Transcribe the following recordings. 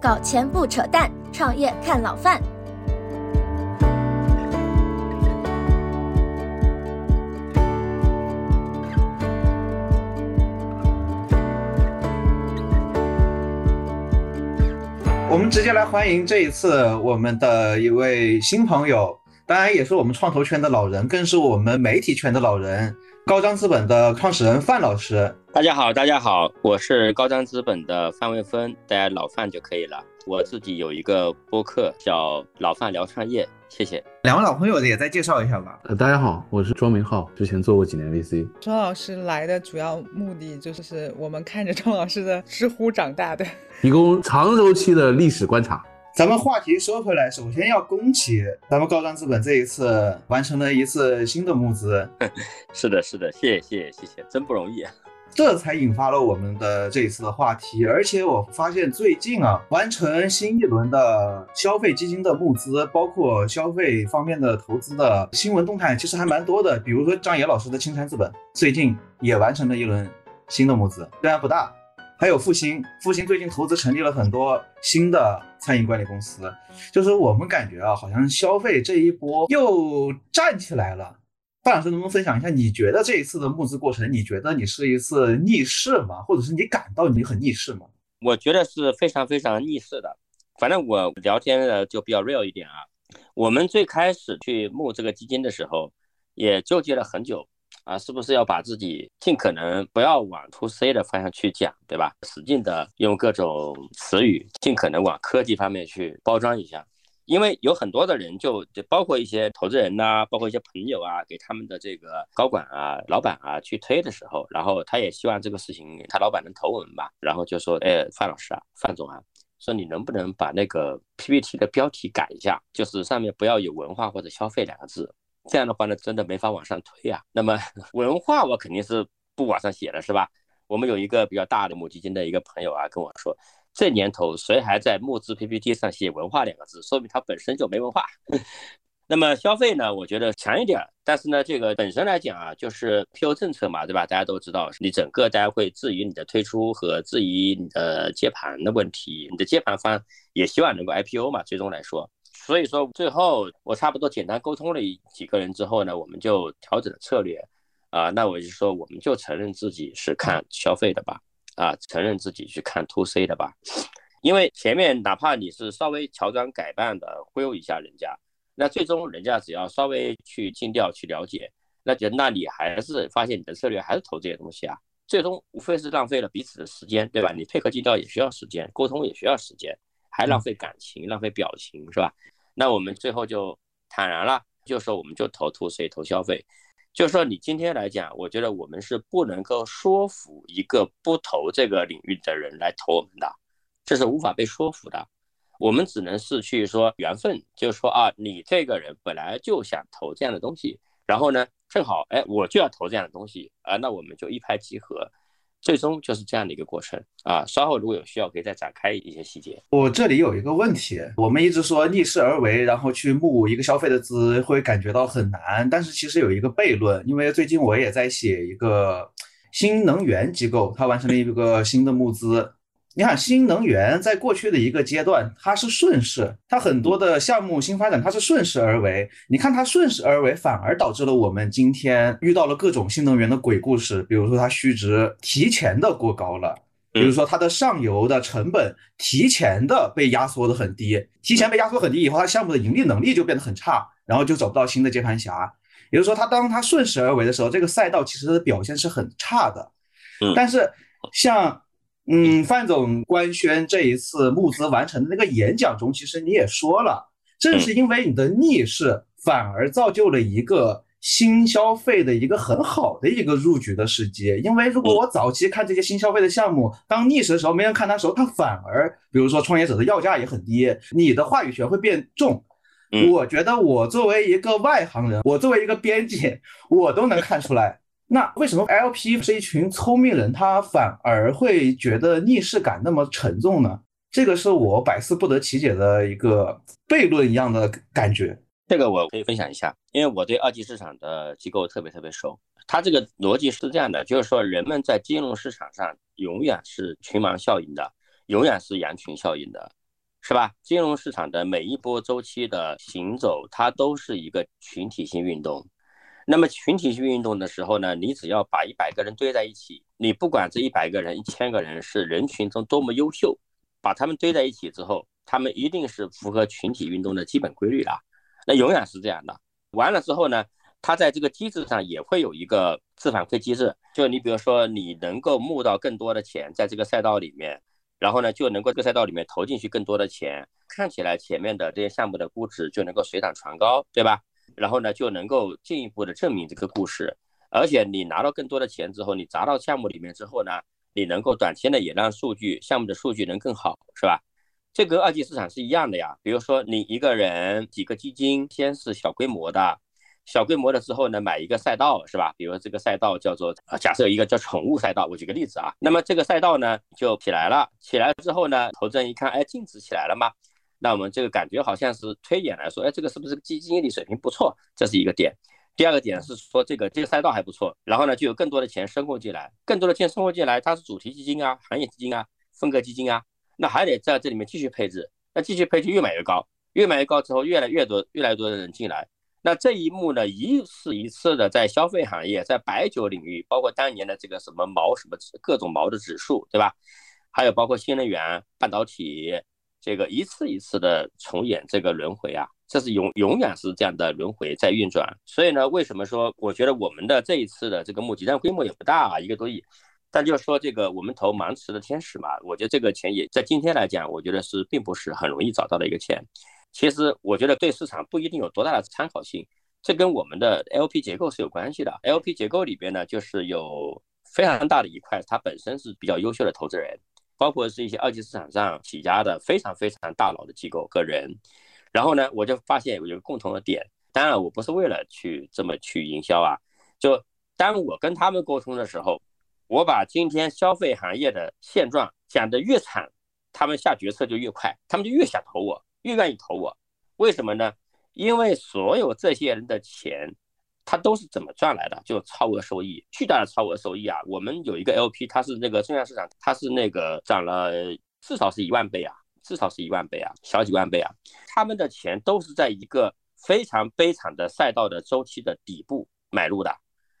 搞钱不扯淡，创业看老范。我们直接来欢迎这一次我们的一位新朋友，当然也是我们创投圈的老人，更是我们媒体圈的老人。高张资本的创始人范老师，大家好，大家好，我是高张资本的范卫峰，大家老范就可以了。我自己有一个播客叫老范聊创业，谢谢。两位老朋友也再介绍一下吧。呃，大家好，我是庄明浩，之前做过几年 VC。庄老师来的主要目的就是我们看着庄老师的知乎长大的，提供长周期的历史观察。咱们话题说回来，首先要恭喜咱们高瞻资本这一次完成了一次新的募资。是的，是的，谢谢，谢谢，谢谢，真不容易啊！这才引发了我们的这一次的话题。而且我发现最近啊，完成新一轮的消费基金的募资，包括消费方面的投资的新闻动态，其实还蛮多的。比如说张野老师的青山资本最近也完成了一轮新的募资，虽然不大。还有复兴，复兴最近投资成立了很多新的餐饮管理公司，就是我们感觉啊，好像消费这一波又站起来了。范老师能不能分享一下，你觉得这一次的募资过程，你觉得你是一次逆势吗？或者是你感到你很逆势吗？我觉得是非常非常逆势的。反正我聊天的就比较 real 一点啊。我们最开始去募这个基金的时候，也纠结了很久。啊，是不是要把自己尽可能不要往 to C 的方向去讲，对吧？使劲的用各种词语，尽可能往科技方面去包装一下。因为有很多的人，就就包括一些投资人呐，包括一些朋友啊，给他们的这个高管啊、老板啊去推的时候，然后他也希望这个事情他老板能投我们吧，然后就说，哎，范老师啊，范总啊，说你能不能把那个 PPT 的标题改一下，就是上面不要有文化或者消费两个字。这样的话呢，真的没法往上推啊。那么文化我肯定是不往上写了，是吧？我们有一个比较大的母基金的一个朋友啊，跟我说，这年头谁还在募资 PPT 上写文化两个字，说明他本身就没文化。那么消费呢，我觉得强一点，但是呢，这个本身来讲啊，就是 PO 政策嘛，对吧？大家都知道，你整个大家会质疑你的推出和质疑你的接盘的问题，你的接盘方也希望能够 IPO 嘛，最终来说。所以说，最后我差不多简单沟通了几个人之后呢，我们就调整了策略，啊，那我就说，我们就承认自己是看消费的吧，啊，承认自己去看 to C 的吧，因为前面哪怕你是稍微乔装改扮的忽悠一下人家，那最终人家只要稍微去尽调去了解，那就那你还是发现你的策略还是投这些东西啊，最终无非是浪费了彼此的时间，对吧？你配合尽调也需要时间，沟通也需要时间，还浪费感情，浪费表情，是吧？那我们最后就坦然了，就说我们就投 to C 投消费，就说你今天来讲，我觉得我们是不能够说服一个不投这个领域的人来投我们的，这是无法被说服的。我们只能是去说缘分，就是说啊，你这个人本来就想投这样的东西，然后呢，正好哎，我就要投这样的东西啊，那我们就一拍即合。最终就是这样的一个过程啊！稍后如果有需要，可以再展开一些细节。我这里有一个问题，我们一直说逆势而为，然后去募一个消费的资，会感觉到很难。但是其实有一个悖论，因为最近我也在写一个新能源机构，它完成了一个新的募资。你看，新能源在过去的一个阶段，它是顺势，它很多的项目新发展，它是顺势而为。你看它顺势而为，反而导致了我们今天遇到了各种新能源的鬼故事。比如说，它虚值提前的过高了，比如说它的上游的成本提前的被压缩的很低，提前被压缩很低以后，它项目的盈利能力就变得很差，然后就找不到新的接盘侠。也就是说，它当它顺势而为的时候，这个赛道其实的表现是很差的。但是像。嗯，范总官宣这一次募资完成的那个演讲中，其实你也说了，正是因为你的逆势，反而造就了一个新消费的一个很好的一个入局的时机。因为如果我早期看这些新消费的项目，当逆势的时候，没人看它的时候，它反而，比如说创业者的要价也很低，你的话语权会变重。我觉得我作为一个外行人，我作为一个编辑，我都能看出来。那为什么 LP 是一群聪明人，他反而会觉得逆势感那么沉重呢？这个是我百思不得其解的一个悖论一样的感觉。这个我可以分享一下，因为我对二级市场的机构特别特别熟。它这个逻辑是这样的，就是说人们在金融市场上永远是群盲效应的，永远是羊群效应的。是吧？金融市场的每一波周期的行走，它都是一个群体性运动。那么群体性运动的时候呢，你只要把一百个人堆在一起，你不管这一百个人、一千个人是人群中多么优秀，把他们堆在一起之后，他们一定是符合群体运动的基本规律的。那永远是这样的。完了之后呢，它在这个机制上也会有一个自反馈机制。就你比如说，你能够募到更多的钱在这个赛道里面，然后呢就能够这个赛道里面投进去更多的钱，看起来前面的这些项目的估值就能够水涨船高，对吧？然后呢，就能够进一步的证明这个故事，而且你拿到更多的钱之后，你砸到项目里面之后呢，你能够短期内也让数据项目的数据能更好，是吧？这跟二级市场是一样的呀。比如说你一个人几个基金，先是小规模的，小规模的之后呢，买一个赛道，是吧？比如这个赛道叫做啊，假设一个叫宠物赛道，我举个例子啊，那么这个赛道呢就起来了，起来之后呢，投资人一看，哎，净值起来了吗？那我们这个感觉好像是推演来说，哎，这个是不是基金经理水平不错？这是一个点。第二个点是说，这个这个赛道还不错，然后呢，就有更多的钱申购进来，更多的钱申购进来，它是主题基金啊、行业基金啊、分割基金啊，那还得在这里面继续配置，那继续配置越买越高，越买越高之后，越来越多、越来越多的人进来，那这一幕呢，一次一次的在消费行业、在白酒领域，包括当年的这个什么毛什么各种毛的指数，对吧？还有包括新能源、半导体。这个一次一次的重演这个轮回啊，这是永永远是这样的轮回在运转。所以呢，为什么说我觉得我们的这一次的这个募集，但规模也不大啊，一个多亿。但就是说这个我们投盲池的天使嘛，我觉得这个钱也在今天来讲，我觉得是并不是很容易找到的一个钱。其实我觉得对市场不一定有多大的参考性，这跟我们的 LP 结构是有关系的。LP 结构里边呢，就是有非常大的一块，它本身是比较优秀的投资人。包括是一些二级市场上起家的非常非常大佬的机构个人，然后呢，我就发现有一个共同的点。当然，我不是为了去这么去营销啊，就当我跟他们沟通的时候，我把今天消费行业的现状讲得越惨，他们下决策就越快，他们就越想投我，越愿意投我。为什么呢？因为所有这些人的钱。它都是怎么赚来的？就超额收益，巨大的超额收益啊！我们有一个 LP，它是那个证券市场，它是那个涨了至少是一万倍啊，至少是一万倍啊，小几万倍啊！他们的钱都是在一个非常悲惨的赛道的周期的底部买入的，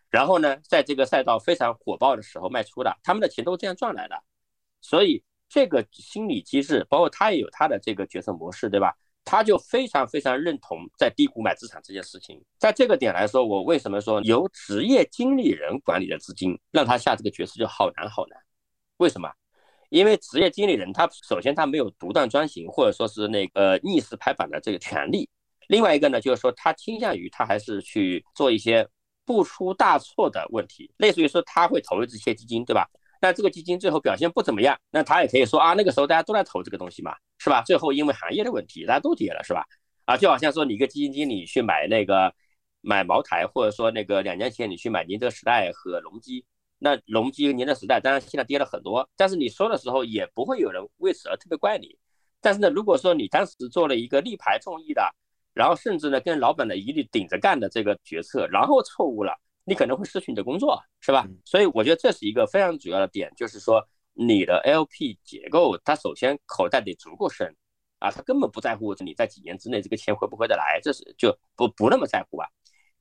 然后呢，在这个赛道非常火爆的时候卖出的，他们的钱都是这样赚来的，所以这个心理机制，包括他也有他的这个决策模式，对吧？他就非常非常认同在低谷买资产这件事情，在这个点来说，我为什么说由职业经理人管理的资金让他下这个决策就好难好难？为什么？因为职业经理人他首先他没有独断专行或者说是那个逆势拍板的这个权利，另外一个呢就是说他倾向于他还是去做一些不出大错的问题，类似于说他会投入这些基金，对吧？那这个基金最后表现不怎么样，那他也可以说啊，那个时候大家都在投这个东西嘛，是吧？最后因为行业的问题，大家都跌了，是吧？啊，就好像说你一个基金经理去买那个买茅台，或者说那个两年前你去买宁德时代和隆基，那隆基和宁德时代当然现在跌了很多，但是你说的时候也不会有人为此而特别怪你。但是呢，如果说你当时做了一个力排众议的，然后甚至呢跟老板的一律顶着干的这个决策，然后错误了。你可能会失去你的工作，是吧？所以我觉得这是一个非常主要的点，就是说你的 LP 结构，它首先口袋得足够深啊，他根本不在乎你在几年之内这个钱回不回得来，这是就不不那么在乎吧。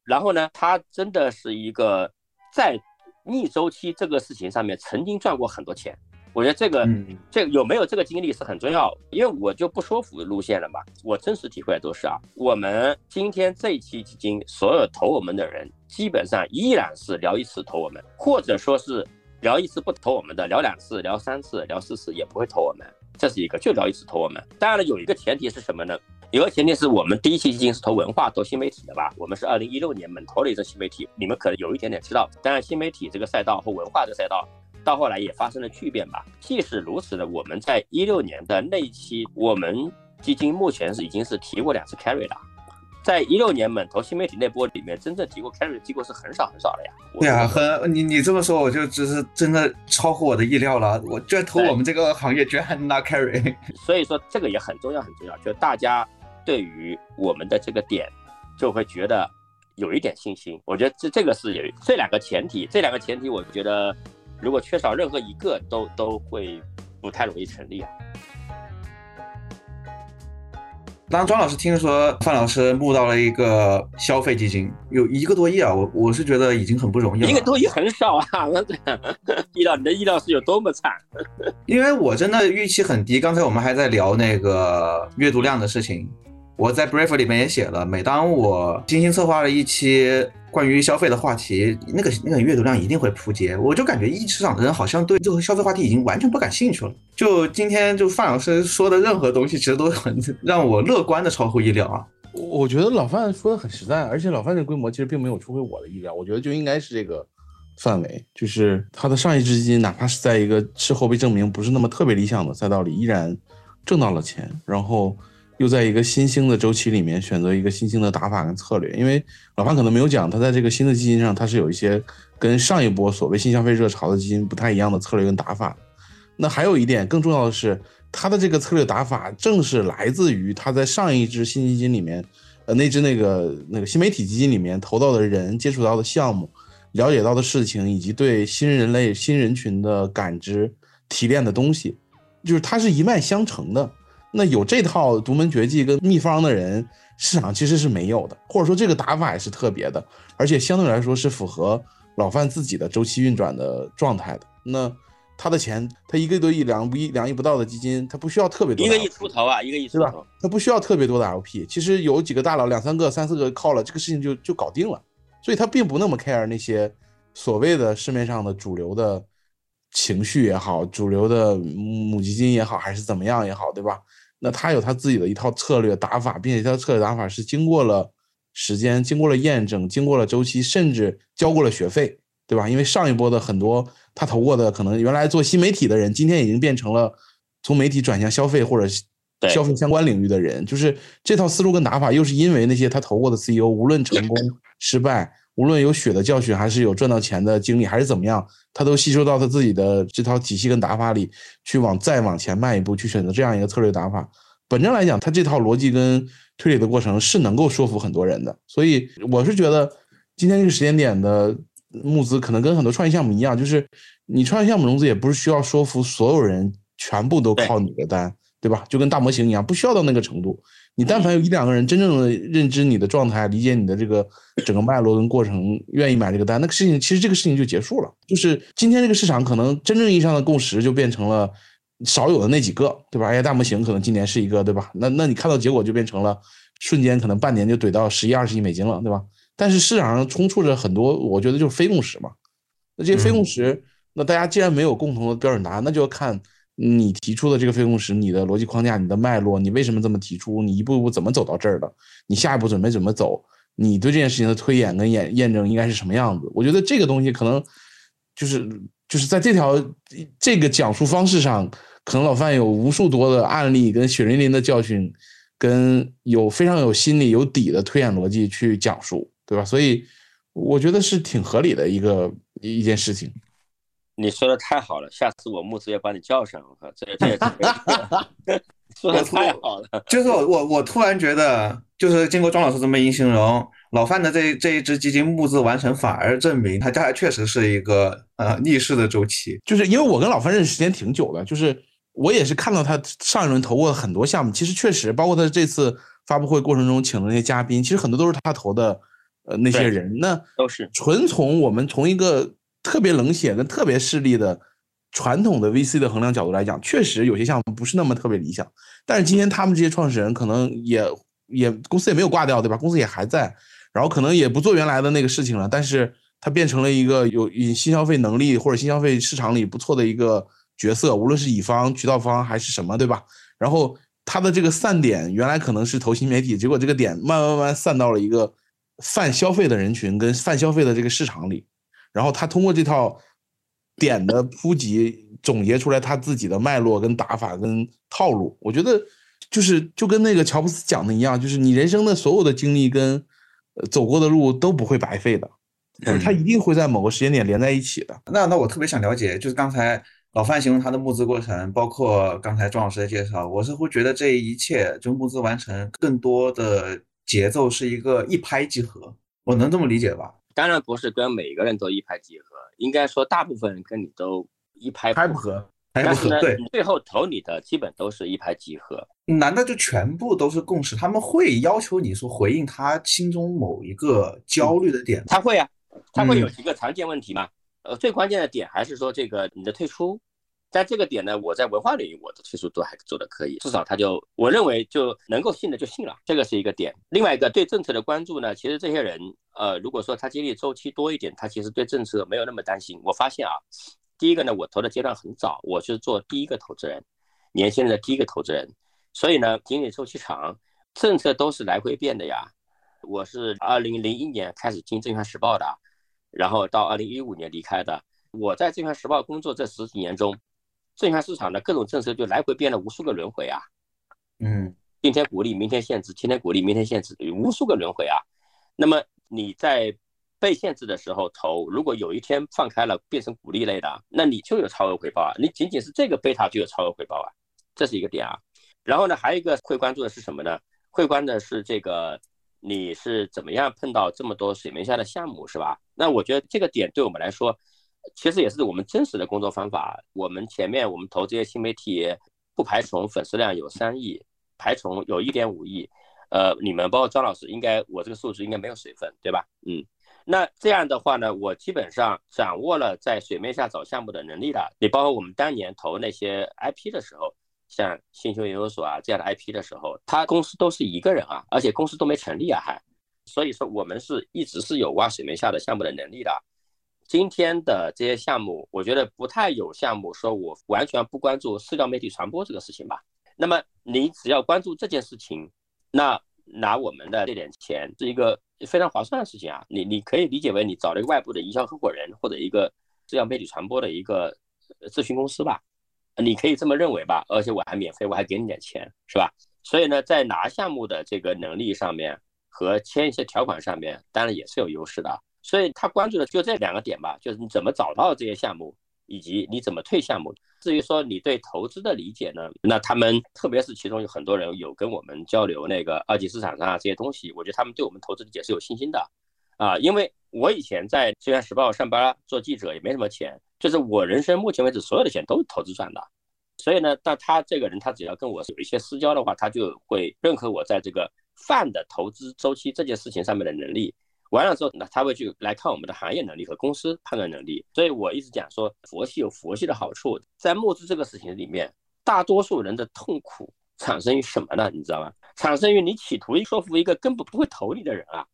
然后呢，他真的是一个在逆周期这个事情上面曾经赚过很多钱。我觉得这个，这有没有这个经历是很重要，因为我就不说服路线了嘛。我真实体会都是啊，我们今天这一期基金所有投我们的人，基本上依然是聊一次投我们，或者说是聊一次不投我们的，聊两次、聊三次、聊四次也不会投我们，这是一个就聊一次投我们。当然了，有一个前提是什么呢？有个前提是我们第一期基金是投文化、投新媒体的吧？我们是二零一六年猛投了一只新媒体，你们可能有一点点知道。当然，新媒体这个赛道和文化这个赛道。到后来也发生了巨变吧。即使如此的，我们在一六年的那一期，我们基金目前是已经是提过两次 carry 了。在一六年猛投新媒体那波里面，真正提过 carry 的机构是很少很少的呀。对啊，很你你这么说，我就只是真的超乎我的意料了。我居然投我们这个行业，居然还能拿 carry。所以说这个也很重要很重要，就大家对于我们的这个点，就会觉得有一点信心。我觉得这这个是有这两个前提，这两个前提，我觉得。如果缺少任何一个，都都会不太容易成立啊。当庄老师听说范老师募到了一个消费基金，有一个多亿啊，我我是觉得已经很不容易了。一个多亿很少啊，那意料你的意料是有多么惨？因为我真的预期很低。刚才我们还在聊那个阅读量的事情，我在 brief 里面也写了，每当我精心策划了一期。关于消费的话题，那个那个阅读量一定会扑街。我就感觉一市场的人好像对这个消费话题已经完全不感兴趣了。就今天就范老师说的任何东西，其实都很让我乐观的超乎意料啊。我觉得老范说的很实在，而且老范这规模其实并没有出乎我的意料。我觉得就应该是这个范围，就是他的上一支基金，哪怕是在一个事后被证明不是那么特别理想的赛道里，依然挣到了钱，然后。又在一个新兴的周期里面选择一个新兴的打法跟策略，因为老潘可能没有讲，他在这个新的基金上，他是有一些跟上一波所谓新消费热潮的基金不太一样的策略跟打法。那还有一点更重要的是，他的这个策略打法正是来自于他在上一支新基金里面，呃，那支那个那个新媒体基金里面投到的人、接触到的项目、了解到的事情，以及对新人类、新人群的感知提炼的东西，就是它是一脉相承的。那有这套独门绝技跟秘方的人，市场其实是没有的，或者说这个打法也是特别的，而且相对来说是符合老范自己的周期运转的状态的。那他的钱，他一个多亿、两亿、两亿不到的基金，他不需要特别多，一个亿出头啊，一个亿是吧？他不需要特别多的 LP，其实有几个大佬，两三个、三四个靠了，这个事情就就搞定了。所以他并不那么 care 那些所谓的市面上的主流的情绪也好，主流的母基金也好，还是怎么样也好，对吧？那他有他自己的一套策略打法，并且他的策略打法是经过了时间、经过了验证、经过了周期，甚至交过了学费，对吧？因为上一波的很多他投过的，可能原来做新媒体的人，今天已经变成了从媒体转向消费或者消费相关领域的人，就是这套思路跟打法，又是因为那些他投过的 CEO，无论成功失败。无论有血的教训，还是有赚到钱的经历，还是怎么样，他都吸收到他自己的这套体系跟打法里去，往再往前迈一步，去选择这样一个策略打法。本质来讲，他这套逻辑跟推理的过程是能够说服很多人的。所以我是觉得，今天这个时间点的募资可能跟很多创业项目一样，就是你创业项目融资也不是需要说服所有人全部都靠你的单，对吧？就跟大模型一样，不需要到那个程度。你但凡有一两个人真正的认知你的状态，理解你的这个整个脉络跟过程，愿意买这个单，那个事情其实这个事情就结束了。就是今天这个市场可能真正意义上的共识就变成了少有的那几个，对吧？AI 大模型可能今年是一个，对吧？那那你看到结果就变成了瞬间可能半年就怼到十一二十亿美金了，对吧？但是市场上充斥着很多，我觉得就是非共识嘛。那这些非共识，那大家既然没有共同的标准答案，那就要看。你提出的这个非共识，你的逻辑框架，你的脉络，你为什么这么提出？你一步一步怎么走到这儿的？你下一步准备怎么走？你对这件事情的推演跟验验证应该是什么样子？我觉得这个东西可能就是就是在这条这个讲述方式上，可能老范有无数多的案例跟血淋淋的教训，跟有非常有心理有底的推演逻辑去讲述，对吧？所以我觉得是挺合理的一个一件事情。你说的太好了，下次我木子要把你叫上。我靠，这这 说的太好了。就是我我我突然觉得，就是经过庄老师这么一形容，老范的这这一支基金募资完成，反而证明他家确实是一个呃逆势的周期。就是因为我跟老范认识时间挺久的，就是我也是看到他上一轮投过很多项目，其实确实包括他这次发布会过程中请的那些嘉宾，其实很多都是他投的呃那些人。那都是纯从我们从一个。特别冷血跟特别势利的传统的 VC 的衡量角度来讲，确实有些项目不是那么特别理想。但是今天他们这些创始人可能也也公司也没有挂掉，对吧？公司也还在，然后可能也不做原来的那个事情了。但是他变成了一个有新消费能力或者新消费市场里不错的一个角色，无论是乙方、渠道方还是什么，对吧？然后他的这个散点原来可能是投新媒体，结果这个点慢慢慢慢散到了一个泛消费的人群跟泛消费的这个市场里。然后他通过这套点的铺及，总结出来他自己的脉络、跟打法、跟套路。我觉得就是就跟那个乔布斯讲的一样，就是你人生的所有的经历跟走过的路都不会白费的，他一定会在某个时间点连在一起的。那那我特别想了解，就是刚才老范形容他的募资过程，包括刚才庄老师的介绍，我是会觉得这一切就募资完成，更多的节奏是一个一拍即合，我能这么理解吧？当然不是跟每个人都一拍即合，应该说大部分人跟你都一拍拍不合，还不但是呢，合对，最后投你的基本都是一拍即合。难道就全部都是共识？他们会要求你说回应他心中某一个焦虑的点吗？他会啊，他会有嗯几个常见问题嘛。呃，最关键的点还是说这个你的退出，在这个点呢，我在文化领域我的退出都还做的可以，至少他就我认为就能够信的就信了，这个是一个点。另外一个对政策的关注呢，其实这些人呃，如果说他经历周期多一点，他其实对政策没有那么担心。我发现啊，第一个呢，我投的阶段很早，我是做第一个投资人，年轻人的第一个投资人，所以呢，经历周期长，政策都是来回变的呀。我是二零零一年开始进《证券时报》的，然后到二零一五年离开的。我在《证券时报》工作这十几年中，证券市场的各种政策就来回变了无数个轮回啊。嗯今天鼓励，明天限制；今天鼓励，明天限制，无数个轮回啊。那么你在被限制的时候投，如果有一天放开了变成鼓励类的，那你就有超额回报啊。你仅仅是这个贝塔就有超额回报啊，这是一个点啊。然后呢，还有一个会关注的是什么呢？会关的是这个你是怎么样碰到这么多水面下的项目，是吧？那我觉得这个点对我们来说，其实也是我们真实的工作方法。我们前面我们投这些新媒体，不排除粉丝量有三亿，排除有一点五亿。呃，你们包括张老师，应该我这个数字应该没有水分，对吧？嗯，那这样的话呢，我基本上掌握了在水面下找项目的能力了。你包括我们当年投那些 IP 的时候，像星球研究所啊这样的 IP 的时候，他公司都是一个人啊，而且公司都没成立啊，还，所以说我们是一直是有挖水面下的项目的能力的。今天的这些项目，我觉得不太有项目说我完全不关注社交媒体传播这个事情吧。那么你只要关注这件事情，那拿我们的这点钱是一个非常划算的事情啊。你你可以理解为你找了一个外部的营销合伙人或者一个社交媒体传播的一个咨询公司吧，你可以这么认为吧。而且我还免费，我还给你点钱，是吧？所以呢，在拿项目的这个能力上面和签一些条款上面，当然也是有优势的。所以他关注的就这两个点吧，就是你怎么找到这些项目，以及你怎么退项目。至于说你对投资的理解呢，那他们特别是其中有很多人有跟我们交流那个二级市场上啊这些东西，我觉得他们对我们投资理解是有信心的，啊，因为我以前在《证券时报》上班做记者也没什么钱，就是我人生目前为止所有的钱都是投资赚的。所以呢，那他这个人，他只要跟我有一些私交的话，他就会认可我在这个泛的投资周期这件事情上面的能力。完了之后，那他会去来看我们的行业能力和公司判断能力。所以我一直讲说，佛系有佛系的好处，在募资这个事情里面，大多数人的痛苦产生于什么呢？你知道吗？产生于你企图说服一个根本不会投你的人啊，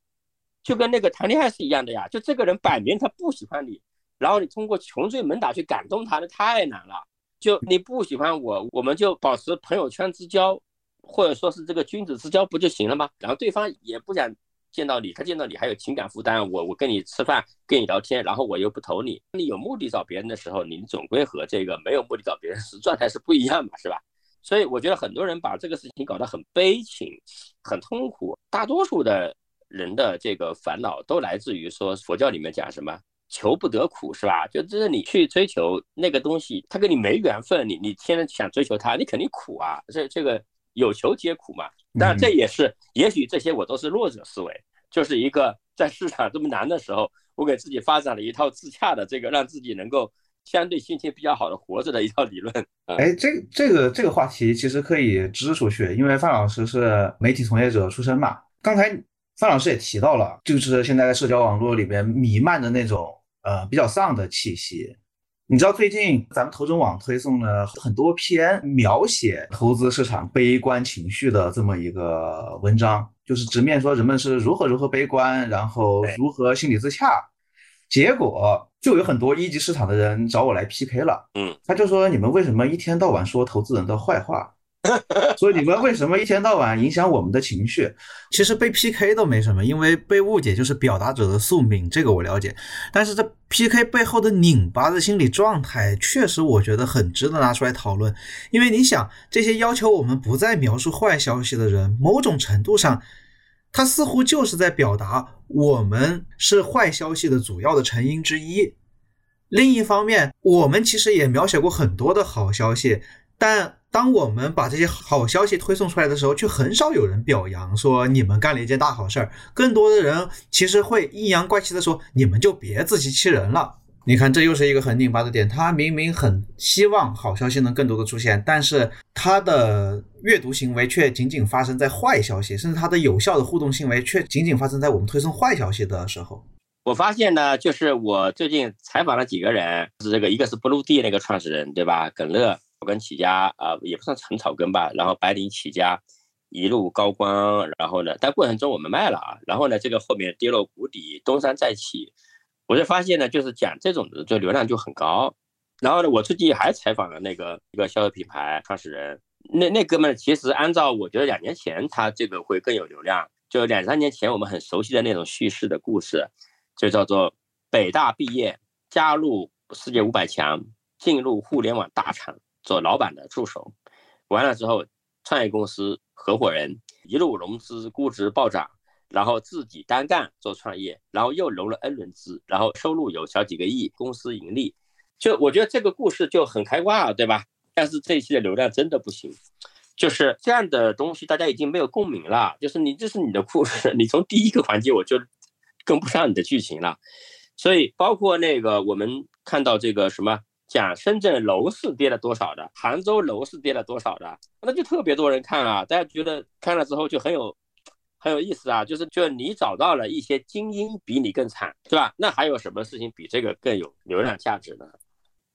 就跟那个谈恋爱是一样的呀。就这个人摆明他不喜欢你，然后你通过穷追猛打去感动他，那太难了。就你不喜欢我，我们就保持朋友圈之交，或者说是这个君子之交不就行了吗？然后对方也不想见到你，他见到你还有情感负担。我我跟你吃饭，跟你聊天，然后我又不投你，你有目的找别人的时候，你总归和这个没有目的找别人时 状态是不一样嘛，是吧？所以我觉得很多人把这个事情搞得很悲情、很痛苦。大多数的人的这个烦恼都来自于说佛教里面讲什么？求不得苦是吧？就这是你去追求那个东西，他跟你没缘分，你你天天想追求他，你肯定苦啊。这这个有求皆苦嘛。当然这也是，也许这些我都是弱者思维，就是一个在市场这么难的时候，我给自己发展了一套自洽的这个让自己能够相对心情比较好的活着的一套理论。哎，这这个这个话题其实可以支出去，因为范老师是媒体从业者出身嘛。刚才范老师也提到了，就是现在在社交网络里边弥漫的那种。呃，比较丧的气息。你知道最近咱们投中网推送了很多篇描写投资市场悲观情绪的这么一个文章，就是直面说人们是如何如何悲观，然后如何心理自洽。结果就有很多一级市场的人找我来 PK 了，嗯，他就说你们为什么一天到晚说投资人的坏话？所以你们为什么一天到晚影响我们的情绪？其实被 PK 都没什么，因为被误解就是表达者的宿命，这个我了解。但是这 PK 背后的拧巴的心理状态，确实我觉得很值得拿出来讨论。因为你想，这些要求我们不再描述坏消息的人，某种程度上，他似乎就是在表达我们是坏消息的主要的成因之一。另一方面，我们其实也描写过很多的好消息，但当我们把这些好消息推送出来的时候，却很少有人表扬说你们干了一件大好事儿。更多的人其实会阴阳怪气的说你们就别自欺欺人了。你看，这又是一个很拧巴的点。他明明很希望好消息能更多的出现，但是他的阅读行为却仅仅发生在坏消息，甚至他的有效的互动行为却仅仅发生在我们推送坏消息的时候。我发现呢，就是我最近采访了几个人，是这个一个是 Blue D 那个创始人，对吧？耿乐草根起家啊，也不算纯草根吧，然后白领起家，一路高光，然后呢，但过程中我们卖了啊，然后呢，这个后面跌落谷底，东山再起。我就发现呢，就是讲这种的，就流量就很高。然后呢，我最近还采访了那个一个销售品牌创始人，那那哥们其实按照我觉得两年前他这个会更有流量。就两三年前我们很熟悉的那种叙事的故事，就叫做北大毕业，加入世界五百强，进入互联网大厂做老板的助手，完了之后创业公司合伙人，一路融资，估值暴涨。然后自己单干做创业，然后又融了 N 轮资，然后收入有小几个亿，公司盈利，就我觉得这个故事就很开挂，对吧？但是这一期的流量真的不行，就是这样的东西大家已经没有共鸣了，就是你这是你的故事，你从第一个环节我就跟不上你的剧情了，所以包括那个我们看到这个什么讲深圳楼市跌了多少的，杭州楼市跌了多少的，那就特别多人看啊，大家觉得看了之后就很有。很有意思啊，就是就你找到了一些精英比你更惨，对吧？那还有什么事情比这个更有流量价值呢？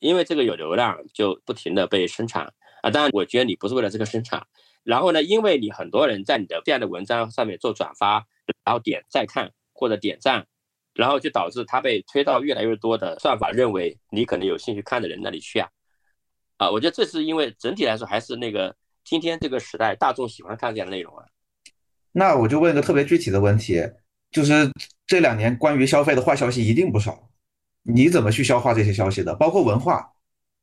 因为这个有流量，就不停的被生产啊。当然，我觉得你不是为了这个生产。然后呢，因为你很多人在你的这样的文章上面做转发，然后点再看或者点赞，然后就导致它被推到越来越多的算法认为你可能有兴趣看的人那里去啊。啊，我觉得这是因为整体来说还是那个今天这个时代大众喜欢看这样的内容啊。那我就问个特别具体的问题，就是这两年关于消费的坏消息一定不少，你怎么去消化这些消息的？包括文化，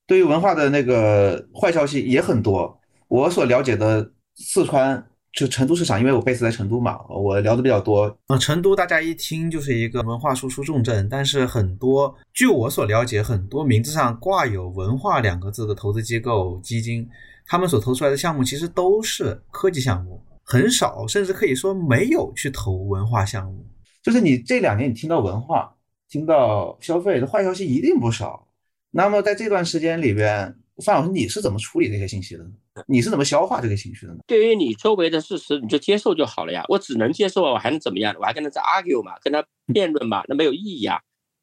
对于文化的那个坏消息也很多。我所了解的四川就成都市场，因为我 base 在成都嘛，我聊的比较多。呃，成都大家一听就是一个文化输出重镇，但是很多据我所了解，很多名字上挂有“文化”两个字的投资机构基金，他们所投出来的项目其实都是科技项目。很少，甚至可以说没有去投文化项目。就是你这两年你听到文化、听到消费的坏消息一定不少。那么在这段时间里边，范老师你是怎么处理这些信息的呢？你是怎么消化这个情绪的呢？对于你周围的事实，你就接受就好了呀。我只能接受啊，我还能怎么样？我还跟他在 argue 嘛，跟他辩论嘛，那没有意义啊。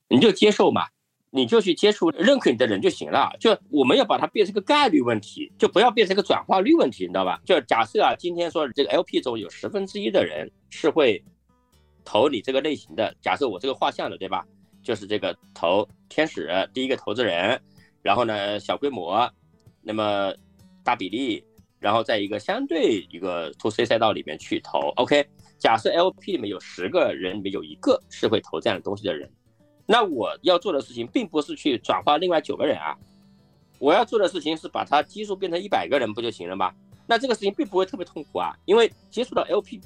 你就接受嘛。你就去接触认可你的人就行了。就我们要把它变成个概率问题，就不要变成个转化率问题，你知道吧？就假设啊，今天说这个 LP 中有十分之一的人是会投你这个类型的。假设我这个画像的，对吧？就是这个投天使第一个投资人，然后呢小规模，那么大比例，然后在一个相对一个 to C 赛道里面去投。OK，假设 LP 里面有十个人里面有一个是会投这样的东西的人。那我要做的事情并不是去转化另外九个人啊，我要做的事情是把它基数变成一百个人不就行了吗？那这个事情并不会特别痛苦啊，因为接触到 LP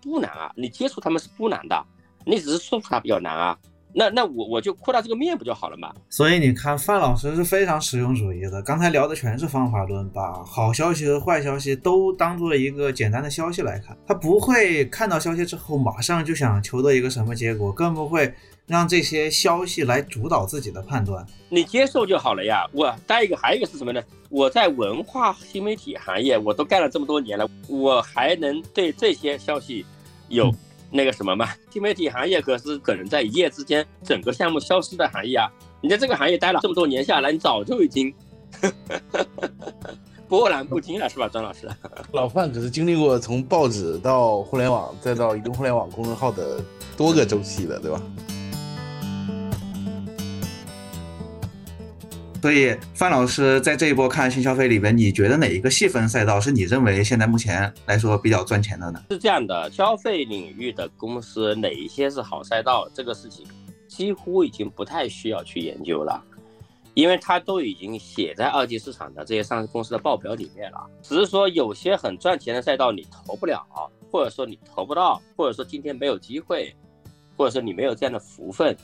不难啊，你接触他们是不难的，你只是说服他比较难啊。那那我我就扩大这个面不就好了嘛？所以你看范老师是非常实用主义的，刚才聊的全是方法论，把好消息和坏消息都当做一个简单的消息来看，他不会看到消息之后马上就想求得一个什么结果，更不会。让这些消息来主导自己的判断，你接受就好了呀。我再一个，还有一个是什么呢？我在文化新媒体行业，我都干了这么多年了，我还能对这些消息有那个什么嘛？新媒体行业可是可能在一夜之间整个项目消失的行业啊！你在这个行业待了这么多年下来，你早就已经 波澜不惊了，是吧，张老师？老范可是经历过从报纸到互联网，再到移动互联网公众号的多个周期的，对吧？所以，范老师在这一波看新消费里边，你觉得哪一个细分赛道是你认为现在目前来说比较赚钱的呢？是这样的，消费领域的公司哪一些是好赛道，这个事情几乎已经不太需要去研究了，因为它都已经写在二级市场的这些上市公司的报表里面了。只是说有些很赚钱的赛道你投不了，或者说你投不到，或者说今天没有机会，或者说你没有这样的福分。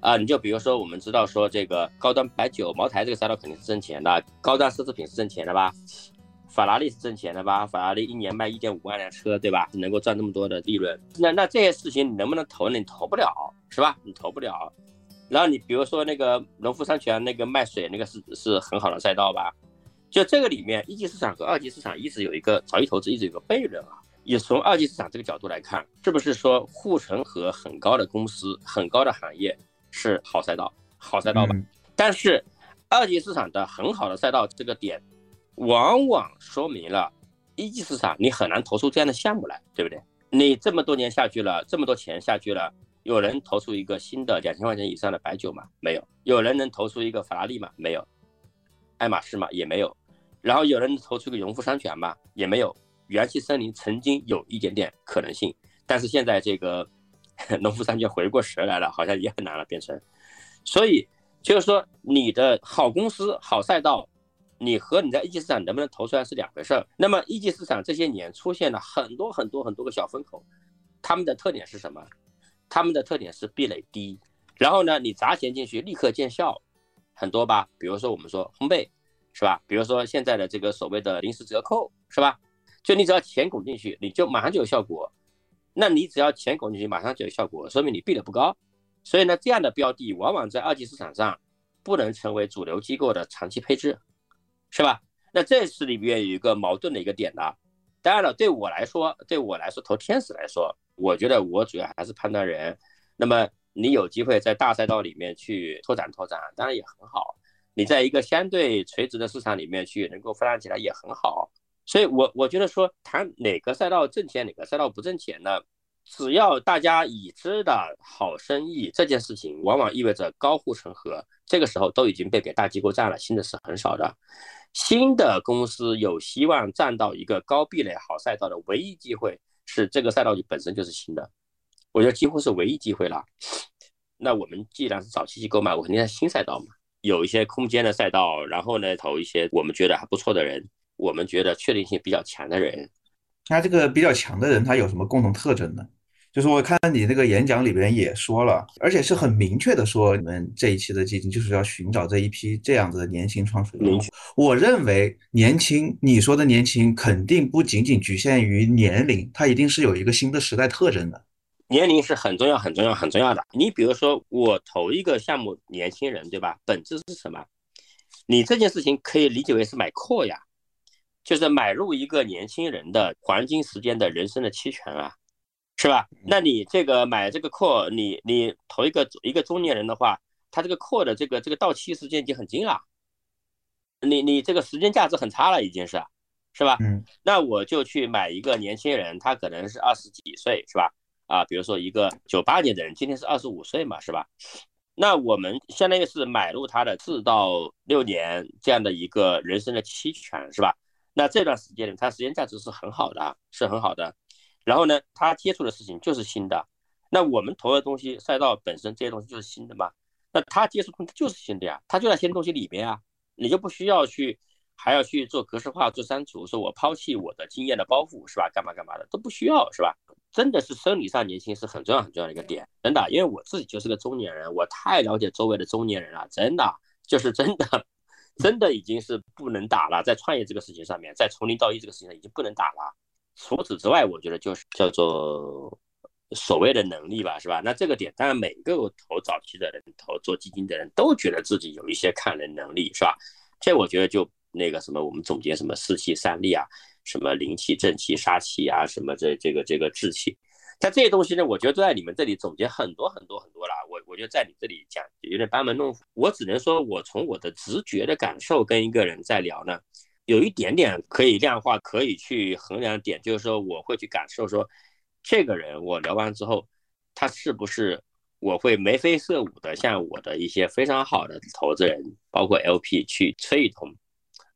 啊，你就比如说，我们知道说这个高端白酒、茅台这个赛道肯定是挣钱的，高端奢侈品是挣钱的吧？法拉利是挣钱的吧？法拉利一年卖一点五万辆车，对吧？能够赚那么多的利润，那那这些事情你能不能投呢？你投不了，是吧？你投不了。然后你比如说那个农夫山泉那个卖水那个是是很好的赛道吧？就这个里面，一级市场和二级市场一直有一个早期投资一直有个悖论啊。也从二级市场这个角度来看，是不是说护城河很高的公司、很高的行业是好赛道、好赛道吧？但是二级市场的很好的赛道这个点，往往说明了一级市场你很难投出这样的项目来，对不对？你这么多年下去了，这么多钱下去了，有人投出一个新的两千块钱以上的白酒吗？没有。有人能投出一个法拉利吗？没有。爱马仕吗也没有，然后有人投出个农夫山泉嘛也没有，元气森林曾经有一点点可能性，但是现在这个 农夫山泉回过神来了，好像也很难了变成，所以就是说你的好公司好赛道，你和你在一级市场能不能投出来是两回事儿。那么一级市场这些年出现了很多很多很多个小风口，他们的特点是什么？他们的特点是壁垒低，然后呢你砸钱进去立刻见效。很多吧，比如说我们说烘焙，是吧？比如说现在的这个所谓的临时折扣，是吧？就你只要钱拱进去，你就马上就有效果。那你只要钱拱进去，马上就有效果，说明你币的不高。所以呢，这样的标的往往在二级市场上不能成为主流机构的长期配置，是吧？那这是里面有一个矛盾的一个点的。当然了，对我来说，对我来说投天使来说，我觉得我主要还是判断人。那么。你有机会在大赛道里面去拓展拓展，当然也很好。你在一个相对垂直的市场里面去能够发展起来也很好。所以，我我觉得说谈哪个赛道挣钱，哪个赛道不挣钱呢？只要大家已知的好生意这件事情，往往意味着高护城河，这个时候都已经被给大机构占了，新的是很少的。新的公司有希望占到一个高壁垒好赛道的唯一机会是这个赛道本身就是新的。我觉得几乎是唯一机会了。那我们既然是早期机构嘛，我肯定在新赛道嘛，有一些空间的赛道，然后呢投一些我们觉得还不错的人，我们觉得确定性比较强的人。那这个比较强的人他有什么共同特征呢？就是我看你那个演讲里边也说了，而且是很明确的说，你们这一期的基金就是要寻找这一批这样子的年轻创始人。我认为年轻，你说的年轻肯定不仅仅局限于年龄，它一定是有一个新的时代特征的。年龄是很重要、很重要、很重要的。你比如说，我投一个项目，年轻人，对吧？本质是什么？你这件事情可以理解为是买扩呀，就是买入一个年轻人的黄金时间的人生的期权啊，是吧？那你这个买这个扩，你你投一个一个中年人的话，他这个扩的这个这个到期时间已经很近了，你你这个时间价值很差了，已经是，是吧？嗯。那我就去买一个年轻人，他可能是二十几岁，是吧？啊，比如说一个九八年的人，今天是二十五岁嘛，是吧？那我们相当于是买入他的四到六年这样的一个人生的期权，是吧？那这段时间里，他时间价值是很好的，是很好的。然后呢，他接触的事情就是新的。那我们投的东西赛道本身这些东西就是新的嘛？那他接触就是新的呀，他就在新的东西里面啊，你就不需要去还要去做格式化、做删除，说我抛弃我的经验的包袱，是吧？干嘛干嘛的都不需要，是吧？真的是生理上年轻是很重要很重要的一个点，真的，因为我自己就是个中年人，我太了解周围的中年人了，真的就是真的，真的已经是不能打了，在创业这个事情上面，在从零到一这个事情上已经不能打了。除此之外，我觉得就是叫做所谓的能力吧，是吧？那这个点，当然每个投早期的人、投做基金的人都觉得自己有一些看人能力，是吧？这我觉得就那个什么，我们总结什么四气三力啊。什么灵气、正气、杀气啊，什么这这个这个志气，但这些东西呢，我觉得都在你们这里总结很多很多很多了。我我觉得在你这里讲有点班门弄斧。我只能说，我从我的直觉的感受跟一个人在聊呢，有一点点可以量化、可以去衡量点，就是说我会去感受说，这个人我聊完之后，他是不是我会眉飞色舞的向我的一些非常好的投资人，包括 LP 去吹一通。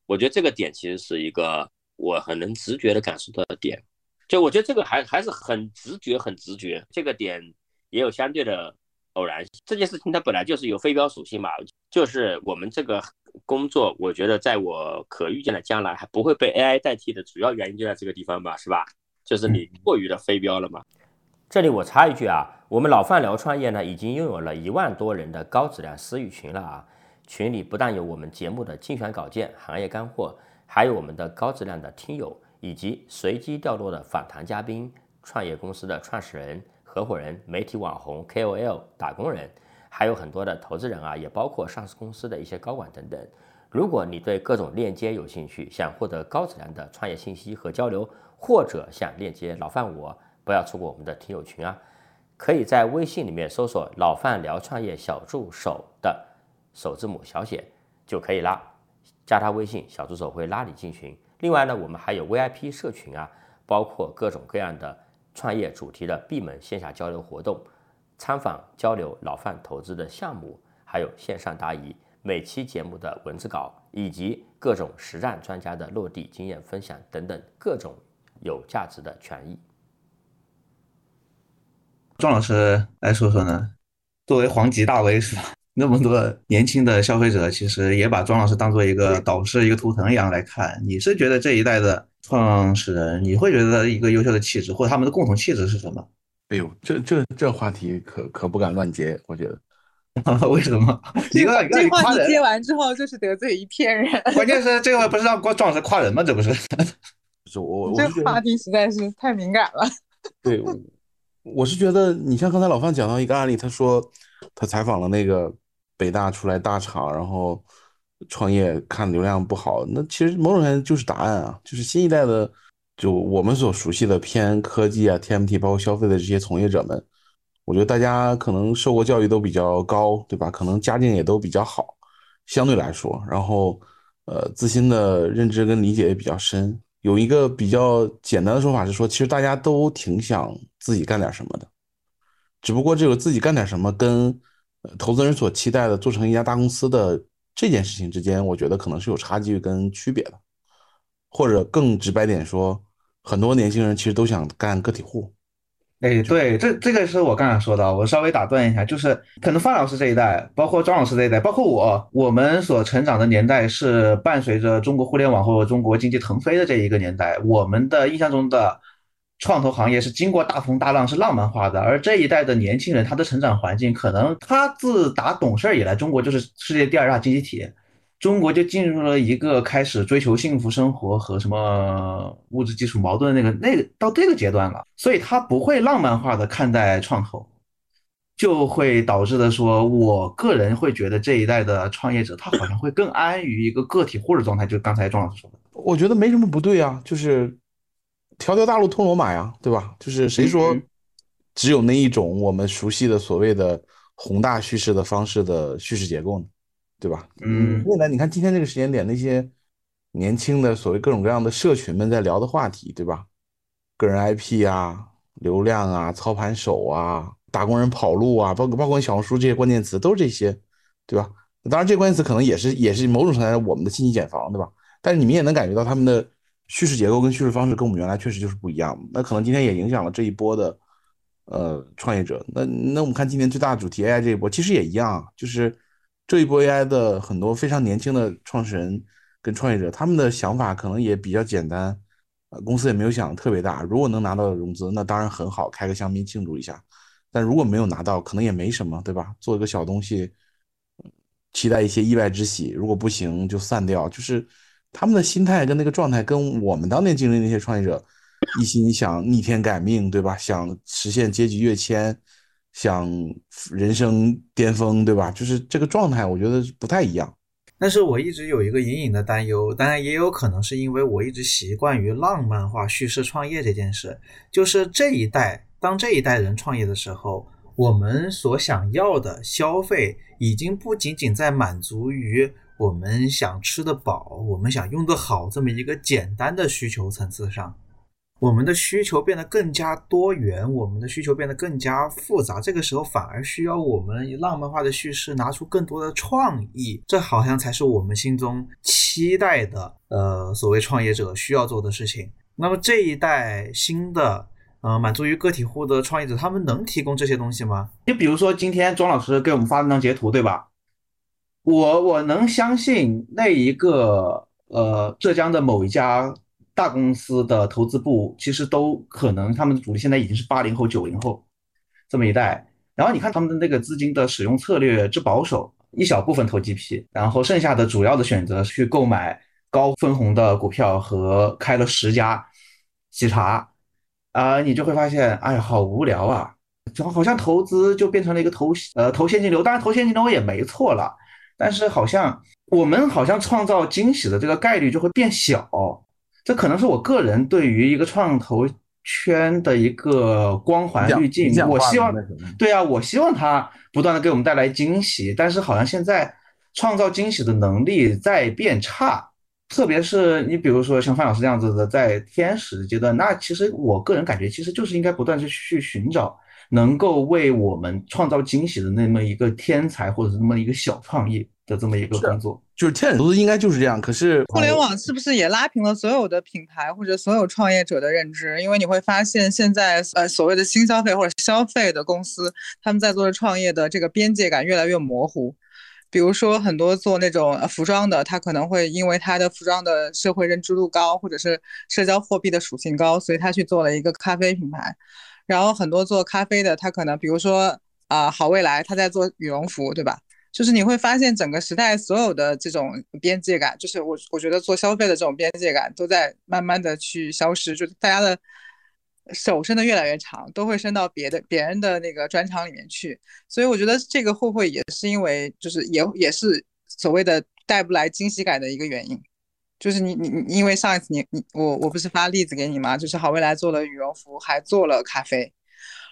我觉得这个点其实是一个。我很能直觉的感受到的点，就我觉得这个还还是很直觉，很直觉。这个点也有相对的偶然。这件事情它本来就是有非标属性嘛，就是我们这个工作，我觉得在我可预见的将来还不会被 AI 代替的主要原因就在这个地方吧，是吧？就是你过于的非标了嘛。这里我插一句啊，我们老范聊创业呢，已经拥有了一万多人的高质量私域群了啊。群里不但有我们节目的精选稿件、行业干货。还有我们的高质量的听友，以及随机掉落的访谈嘉宾、创业公司的创始人、合伙人、媒体网红、KOL、打工人，还有很多的投资人啊，也包括上市公司的一些高管等等。如果你对各种链接有兴趣，想获得高质量的创业信息和交流，或者想链接老范我，不要错过我们的听友群啊！可以在微信里面搜索“老范聊创业小助手”的首字母小写就可以啦，加他微信，小助手会拉你进群。另外呢，我们还有 VIP 社群啊，包括各种各样的创业主题的闭门线下交流活动，参访交流老范投资的项目，还有线上答疑、每期节目的文字稿，以及各种实战专家的落地经验分享等等各种有价值的权益。庄老师来说说呢？作为黄级大 V 是吧？那么多年轻的消费者其实也把庄老师当做一个导师、一个图腾一样来看。你是觉得这一代的创始人，你会觉得一个优秀的气质或者他们的共同气质是什么？哎呦，这这这话题可可不敢乱接，我觉得。为什么？一个这话题接完之后就是得罪一片人。关键是这回不是让庄老师夸人吗？这不是？是我这话题实在是太敏感了。对。我是觉得，你像刚才老范讲到一个案例，他说他采访了那个北大出来大厂，然后创业看流量不好，那其实某种程度就是答案啊，就是新一代的，就我们所熟悉的偏科技啊、TMT 包括消费的这些从业者们，我觉得大家可能受过教育都比较高，对吧？可能家境也都比较好，相对来说，然后呃，自身的认知跟理解也比较深。有一个比较简单的说法是说，其实大家都挺想自己干点什么的，只不过这个自己干点什么跟投资人所期待的做成一家大公司的这件事情之间，我觉得可能是有差距跟区别的，或者更直白点说，很多年轻人其实都想干个体户。哎，对，这这个是我刚才说的，我稍微打断一下，就是可能范老师这一代，包括庄老师这一代，包括我，我们所成长的年代是伴随着中国互联网或中国经济腾飞的这一个年代，我们的印象中的创投行业是经过大风大浪，是浪漫化的，而这一代的年轻人，他的成长环境，可能他自打懂事以来，中国就是世界第二大经济体。中国就进入了一个开始追求幸福生活和什么物质基础矛盾的那个那个到这个阶段了，所以他不会浪漫化的看待创投，就会导致的说，我个人会觉得这一代的创业者他好像会更安于一个个体户的状态，就刚才庄老师说的，我觉得没什么不对啊，就是条条大路通罗马呀，对吧？就是谁说只有那一种我们熟悉的所谓的宏大叙事的方式的叙事结构呢？对吧？嗯，未来你看今天这个时间点，那些年轻的所谓各种各样的社群们在聊的话题，对吧？个人 IP 啊，流量啊，操盘手啊，打工人跑路啊，包括包括小红书这些关键词都是这些，对吧？当然，这关键词可能也是也是某种程度上我们的信息茧房，对吧？但是你们也能感觉到他们的叙事结构跟叙事方式跟我们原来确实就是不一样。那可能今天也影响了这一波的呃创业者。那那我们看今年最大的主题 AI 这一波，其实也一样，就是。这一波 AI 的很多非常年轻的创始人跟创业者，他们的想法可能也比较简单，呃，公司也没有想特别大。如果能拿到融资，那当然很好，开个香槟庆祝一下。但如果没有拿到，可能也没什么，对吧？做一个小东西，期待一些意外之喜。如果不行，就散掉。就是他们的心态跟那个状态，跟我们当年经历那些创业者，一心想逆天改命，对吧？想实现阶级跃迁。想人生巅峰，对吧？就是这个状态，我觉得不太一样。但是我一直有一个隐隐的担忧，当然也有可能是因为我一直习惯于浪漫化叙事创业这件事。就是这一代，当这一代人创业的时候，我们所想要的消费，已经不仅仅在满足于我们想吃得饱、我们想用得好这么一个简单的需求层次上。我们的需求变得更加多元，我们的需求变得更加复杂。这个时候反而需要我们以浪漫化的叙事拿出更多的创意，这好像才是我们心中期待的。呃，所谓创业者需要做的事情。那么这一代新的，呃，满足于个体户的创业者，他们能提供这些东西吗？你比如说今天庄老师给我们发那张截图，对吧？我我能相信那一个呃浙江的某一家。大公司的投资部其实都可能，他们的主力现在已经是八零后、九零后这么一代。然后你看他们的那个资金的使用策略之保守，一小部分投 GP，然后剩下的主要的选择去购买高分红的股票和开了十家喜茶，啊，你就会发现，哎呀，好无聊啊！就好像投资就变成了一个投呃投现金流，当然投现金流也没错了，但是好像我们好像创造惊喜的这个概率就会变小，这可能是我个人对于一个创投圈的一个光环滤镜。我希望对啊，我希望它不断的给我们带来惊喜，但是好像现在创造惊喜的能力在变差。特别是你比如说像范老师这样子的，在天使阶段，那其实我个人感觉，其实就是应该不断去去寻找能够为我们创造惊喜的那么一个天才，或者是那么一个小创意的这么一个工作。就是天使投资应该就是这样。可是互联网是不是也拉平了所有的品牌或者所有创业者的认知？因为你会发现现在呃所谓的新消费或者消费的公司，他们在做的创业的这个边界感越来越模糊。比如说，很多做那种服装的，他可能会因为他的服装的社会认知度高，或者是社交货币的属性高，所以他去做了一个咖啡品牌。然后很多做咖啡的，他可能比如说啊，好未来他在做羽绒服，对吧？就是你会发现整个时代所有的这种边界感，就是我我觉得做消费的这种边界感都在慢慢的去消失，就是大家的。手伸的越来越长，都会伸到别的别人的那个专场里面去，所以我觉得这个会不会也是因为就是也也是所谓的带不来惊喜感的一个原因，就是你你你因为上一次你你我我不是发例子给你吗？就是好未来做了羽绒服，还做了咖啡，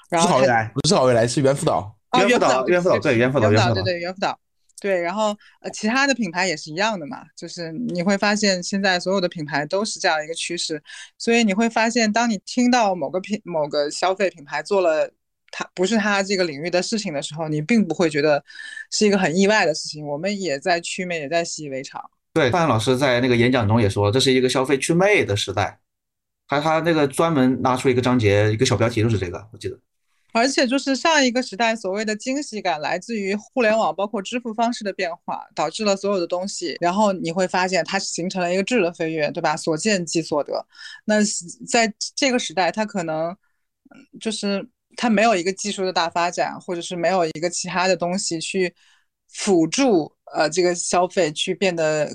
然后好未来不是好未来是猿辅导，猿辅导猿辅导对猿辅导对对猿辅导。对，然后呃，其他的品牌也是一样的嘛，就是你会发现现在所有的品牌都是这样一个趋势，所以你会发现，当你听到某个品某个消费品牌做了它不是它这个领域的事情的时候，你并不会觉得是一个很意外的事情。我们也在祛魅，也在习以为常。对，范老师在那个演讲中也说，这是一个消费祛魅的时代，他他那个专门拿出一个章节，一个小标题就是这个，我记得。而且就是上一个时代所谓的惊喜感，来自于互联网，包括支付方式的变化，导致了所有的东西。然后你会发现它形成了一个质的飞跃，对吧？所见即所得。那在这个时代，它可能，就是它没有一个技术的大发展，或者是没有一个其他的东西去辅助，呃，这个消费去变得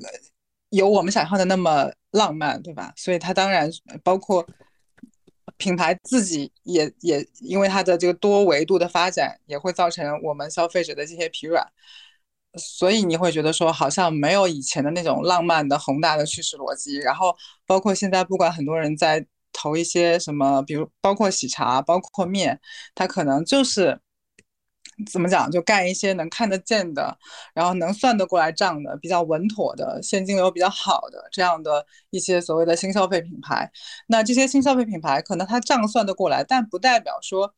有我们想象的那么浪漫，对吧？所以它当然包括。品牌自己也也因为它的这个多维度的发展，也会造成我们消费者的这些疲软，所以你会觉得说好像没有以前的那种浪漫的宏大的叙事逻辑。然后包括现在，不管很多人在投一些什么，比如包括喜茶，包括面，它可能就是。怎么讲？就干一些能看得见的，然后能算得过来账的，比较稳妥的，现金流比较好的这样的一些所谓的新消费品牌。那这些新消费品牌可能它账算得过来，但不代表说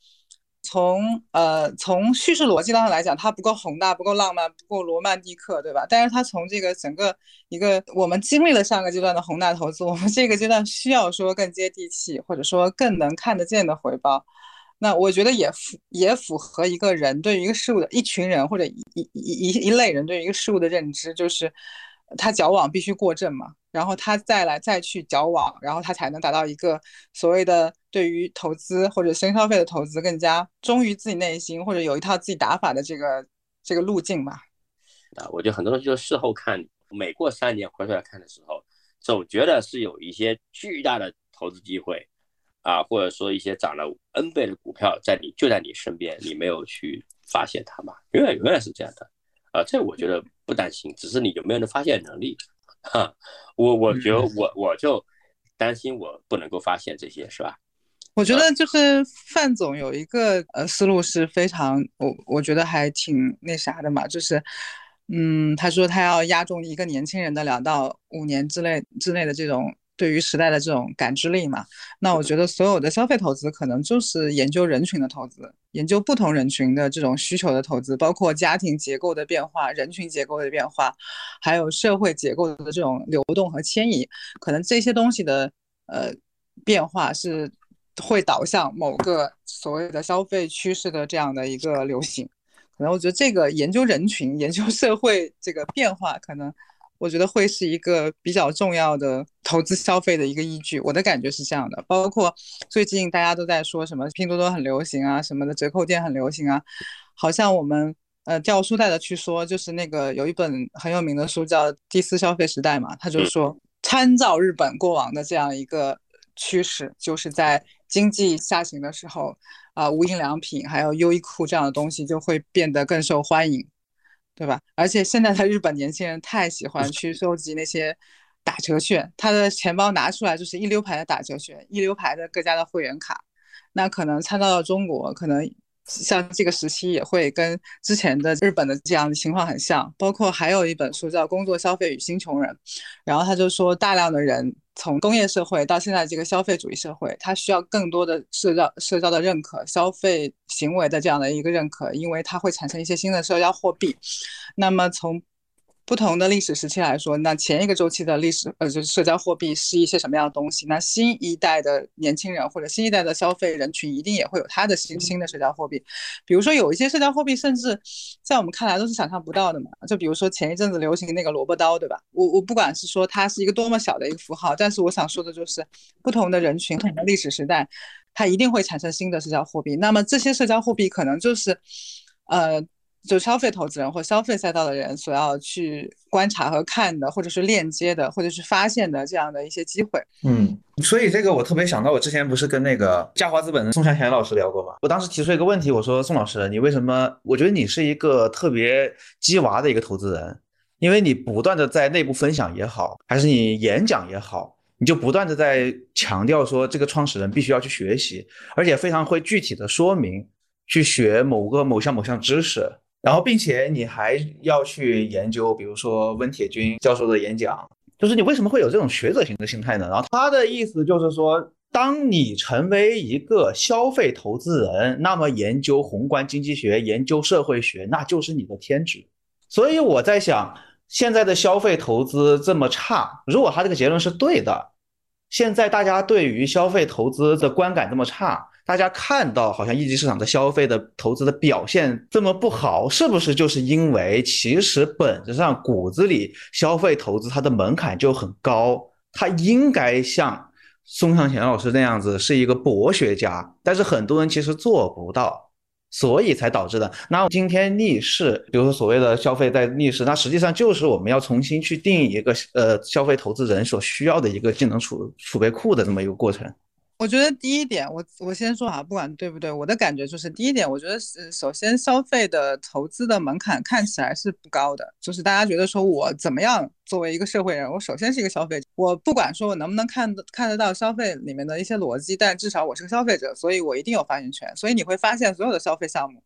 从呃从叙事逻辑上来讲，它不够宏大、不够浪漫、不够罗曼蒂克，对吧？但是它从这个整个一个我们经历了上个阶段的宏大投资，我们这个阶段需要说更接地气，或者说更能看得见的回报。那我觉得也符也符合一个人对于一个事物的一群人或者一一一一类人对于一个事物的认知，就是他矫枉必须过正嘛，然后他再来再去矫枉，然后他才能达到一个所谓的对于投资或者新消费的投资更加忠于自己内心或者有一套自己打法的这个这个路径嘛。啊，我觉得很多东西就事后看，每过三年回头来看的时候，总觉得是有一些巨大的投资机会。啊，或者说一些涨了 N 倍的股票在你就在你身边，你没有去发现它嘛？永远永远是这样的，啊，这我觉得不担心，只是你有没有能发现能力。哈，我我觉得我我就担心我不能够发现这些，是吧？我觉得就是范总有一个呃思路是非常，我我觉得还挺那啥的嘛，就是，嗯，他说他要压中一个年轻人的两到五年之内之内的这种。对于时代的这种感知力嘛，那我觉得所有的消费投资可能就是研究人群的投资，研究不同人群的这种需求的投资，包括家庭结构的变化、人群结构的变化，还有社会结构的这种流动和迁移，可能这些东西的呃变化是会导向某个所谓的消费趋势的这样的一个流行。可能我觉得这个研究人群、研究社会这个变化，可能。我觉得会是一个比较重要的投资消费的一个依据，我的感觉是这样的。包括最近大家都在说什么拼多多很流行啊，什么的折扣店很流行啊，好像我们呃掉书袋的去说，就是那个有一本很有名的书叫《第四消费时代》嘛，他就说参照日本过往的这样一个趋势，就是在经济下行的时候，啊无印良品还有优衣库这样的东西就会变得更受欢迎，对吧？而且现在的日本年轻人太喜欢去收集那些打折券，他的钱包拿出来就是一溜排的打折券，一溜排的各家的会员卡。那可能参照到中国，可能像这个时期也会跟之前的日本的这样的情况很像。包括还有一本书叫《工作、消费与新穷人》，然后他就说大量的人。从工业社会到现在这个消费主义社会，他需要更多的社交社交的认可、消费行为的这样的一个认可，因为它会产生一些新的社交货币。那么从不同的历史时期来说，那前一个周期的历史呃，就是社交货币是一些什么样的东西？那新一代的年轻人或者新一代的消费人群一定也会有他的新新的社交货币。比如说有一些社交货币，甚至在我们看来都是想象不到的嘛。就比如说前一阵子流行那个萝卜刀，对吧？我我不管是说它是一个多么小的一个符号，但是我想说的就是，不同的人群、不同的历史时代，它一定会产生新的社交货币。那么这些社交货币可能就是，呃。就消费投资人或消费赛道的人所要去观察和看的，或者是链接的，或者是发现的这样的一些机会。嗯，所以这个我特别想到，我之前不是跟那个嘉华资本的宋向前老师聊过吗？我当时提出一个问题，我说宋老师，你为什么？我觉得你是一个特别鸡娃的一个投资人，因为你不断的在内部分享也好，还是你演讲也好，你就不断的在强调说这个创始人必须要去学习，而且非常会具体的说明去学某个某项某项知识。然后，并且你还要去研究，比如说温铁军教授的演讲，就是你为什么会有这种学者型的心态呢？然后他的意思就是说，当你成为一个消费投资人，那么研究宏观经济学、研究社会学，那就是你的天职。所以我在想，现在的消费投资这么差，如果他这个结论是对的，现在大家对于消费投资的观感这么差。大家看到好像一级市场的消费的投资的表现这么不好，是不是就是因为其实本质上骨子里消费投资它的门槛就很高，它应该像宋向前老师那样子是一个博学家，但是很多人其实做不到，所以才导致的。那今天逆势，比如说所谓的消费在逆势，那实际上就是我们要重新去定义一个呃消费投资人所需要的一个技能储储备库的这么一个过程。我觉得第一点，我我先说啊，不管对不对，我的感觉就是第一点，我觉得是首先消费的投资的门槛看起来是不高的，就是大家觉得说我怎么样作为一个社会人，我首先是一个消费者，我不管说我能不能看看得到消费里面的一些逻辑，但至少我是个消费者，所以我一定有发言权，所以你会发现所有的消费项目。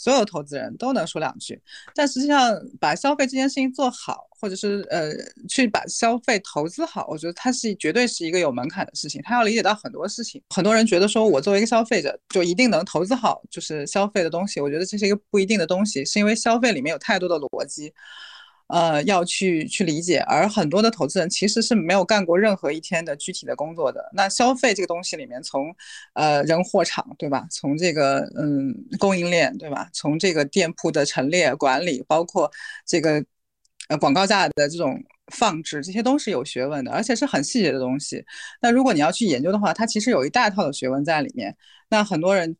所有投资人都能说两句，但实际上把消费这件事情做好，或者是呃去把消费投资好，我觉得它是绝对是一个有门槛的事情。他要理解到很多事情，很多人觉得说我作为一个消费者就一定能投资好，就是消费的东西。我觉得这是一个不一定的东西，是因为消费里面有太多的逻辑。呃，要去去理解，而很多的投资人其实是没有干过任何一天的具体的工作的。那消费这个东西里面，从呃人货场，对吧？从这个嗯供应链，对吧？从这个店铺的陈列管理，包括这个呃广告价的这种放置，这些都是有学问的，而且是很细节的东西。那如果你要去研究的话，它其实有一大套的学问在里面。那很多人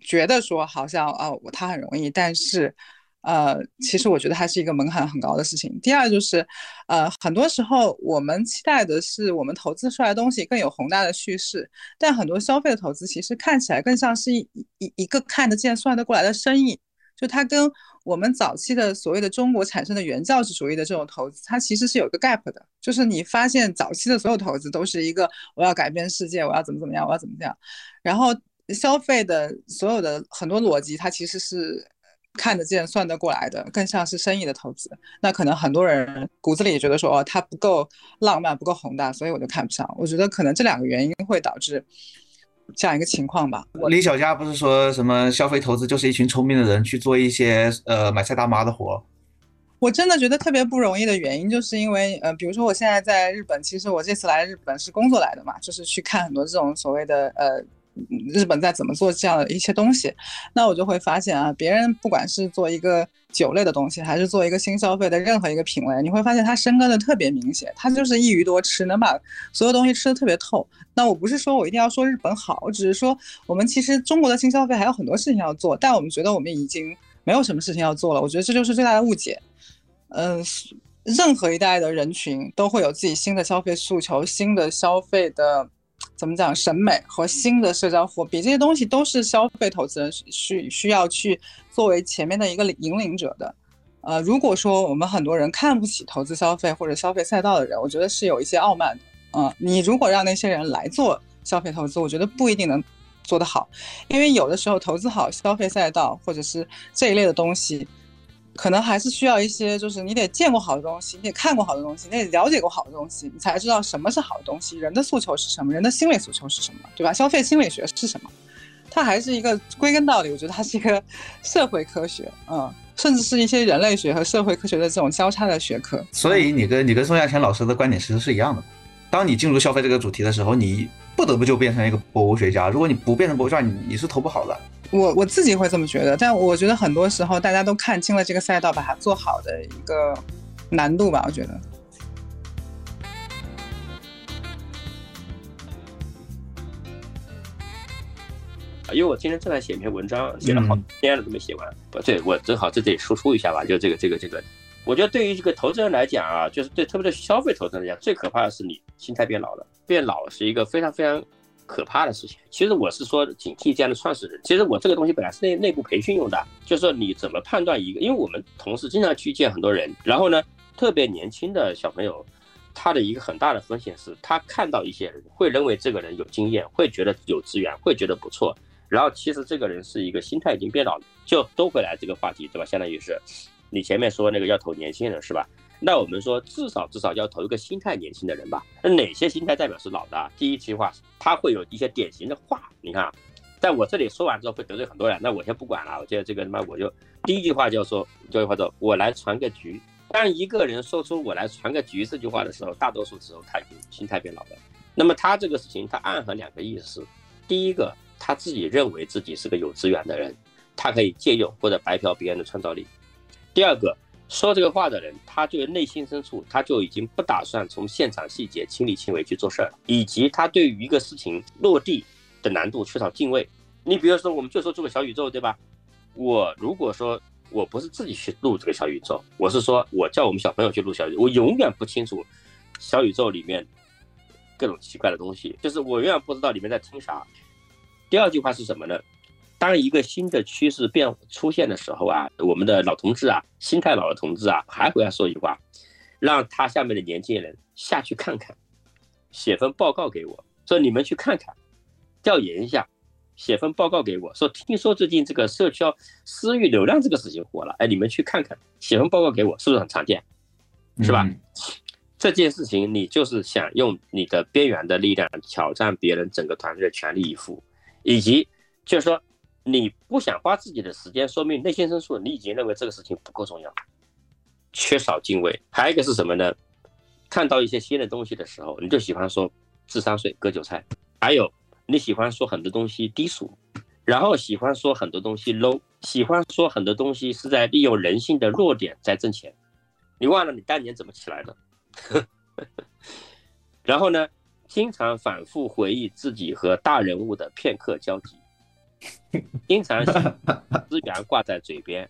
觉得说好像哦，它很容易，但是。呃，其实我觉得它是一个门槛很高的事情。第二就是，呃，很多时候我们期待的是我们投资出来的东西更有宏大的叙事，但很多消费的投资其实看起来更像是一一一个看得见、算得过来的生意。就它跟我们早期的所谓的中国产生的原教旨主义的这种投资，它其实是有一个 gap 的。就是你发现早期的所有投资都是一个我要改变世界，我要怎么怎么样，我要怎么样，然后消费的所有的很多逻辑，它其实是。看得见、算得过来的，更像是生意的投资。那可能很多人骨子里也觉得说，哦，它不够浪漫、不够宏大，所以我就看不上。我觉得可能这两个原因会导致这样一个情况吧。李小佳不是说什么消费投资就是一群聪明的人去做一些呃买菜大妈的活？我真的觉得特别不容易的原因，就是因为呃，比如说我现在在日本，其实我这次来日本是工作来的嘛，就是去看很多这种所谓的呃。日本在怎么做这样的一些东西，那我就会发现啊，别人不管是做一个酒类的东西，还是做一个新消费的任何一个品类，你会发现它深耕的特别明显，它就是一鱼多吃，能把所有东西吃的特别透。那我不是说我一定要说日本好，我只是说我们其实中国的新消费还有很多事情要做，但我们觉得我们已经没有什么事情要做了。我觉得这就是最大的误解。嗯，任何一代的人群都会有自己新的消费诉求，新的消费的。怎么讲审美和新的社交货币，这些东西都是消费投资人需需要去作为前面的一个引领者的。呃，如果说我们很多人看不起投资消费或者消费赛道的人，我觉得是有一些傲慢的。嗯，你如果让那些人来做消费投资，我觉得不一定能做得好，因为有的时候投资好消费赛道或者是这一类的东西。可能还是需要一些，就是你得见过好的东西，你得看过好的东西，你得了解过好的东西，你才知道什么是好的东西，人的诉求是什么，人的心理诉求是什么，对吧？消费心理学是什么？它还是一个归根到底，我觉得它是一个 社会科学，嗯，甚至是一些人类学和社会科学的这种交叉的学科。所以你跟你跟宋亚乾老师的观点其实是一样的。当你进入消费这个主题的时候，你不得不就变成一个博物学家。如果你不变成博物学家，你你是投不好的。我我自己会这么觉得，但我觉得很多时候大家都看清了这个赛道，把它做好的一个难度吧。我觉得，因为我今天正在写一篇文章，写了好天了都没写完。不对，我正好在这里输出一下吧。就这个这个这个，我觉得对于这个投资人来讲啊，就是对特别对消费投资人来讲，最可怕的是你心态变老了。变老是一个非常非常。可怕的事情，其实我是说警惕这样的创始人。其实我这个东西本来是内内部培训用的，就是说你怎么判断一个，因为我们同事经常去见很多人，然后呢，特别年轻的小朋友，他的一个很大的风险是，他看到一些人会认为这个人有经验，会觉得有资源，会觉得不错，然后其实这个人是一个心态已经变老了，就都回来这个话题，对吧？相当于是你前面说那个要投年轻人是吧？那我们说，至少至少要投一个心态年轻的人吧。那哪些心态代表是老的？第一句话，他会有一些典型的话，你看，在我这里说完之后会得罪很多人，那我先不管了。我觉得这个他妈我就第一句话就说，就句话说，我来传个局。当一个人说出我来传个局这句话的时候，大多数时候他已经心态变老了。那么他这个事情，他暗含两个意思：第一个，他自己认为自己是个有资源的人，他可以借用或者白嫖别人的创造力；第二个。说这个话的人，他就内心深处，他就已经不打算从现场细节亲力亲为去做事儿，以及他对于一个事情落地的难度缺少敬畏。你比如说，我们就说做个小宇宙，对吧？我如果说我不是自己去录这个小宇宙，我是说我叫我们小朋友去录小宇宙，我永远不清楚小宇宙里面各种奇怪的东西，就是我永远不知道里面在听啥。第二句话是什么呢？当一个新的趋势变出现的时候啊，我们的老同志啊，心态老的同志啊，还回来说一句话，让他下面的年轻人下去看看，写份报告给我，说你们去看看，调研一下，写份报告给我，说听说最近这个社交私域流量这个事情火了，哎，你们去看看，写份报告给我，是不是很常见？是吧？这件事情你就是想用你的边缘的力量挑战别人整个团队的全力以赴，以及就是说。你不想花自己的时间，说明内心深处你已经认为这个事情不够重要，缺少敬畏。还有一个是什么呢？看到一些新的东西的时候，你就喜欢说智商税、割韭菜。还有你喜欢说很多东西低俗，然后喜欢说很多东西 low，喜欢说很多东西是在利用人性的弱点在挣钱。你忘了你当年怎么起来的？然后呢，经常反复回忆自己和大人物的片刻交集。经常资源挂在嘴边，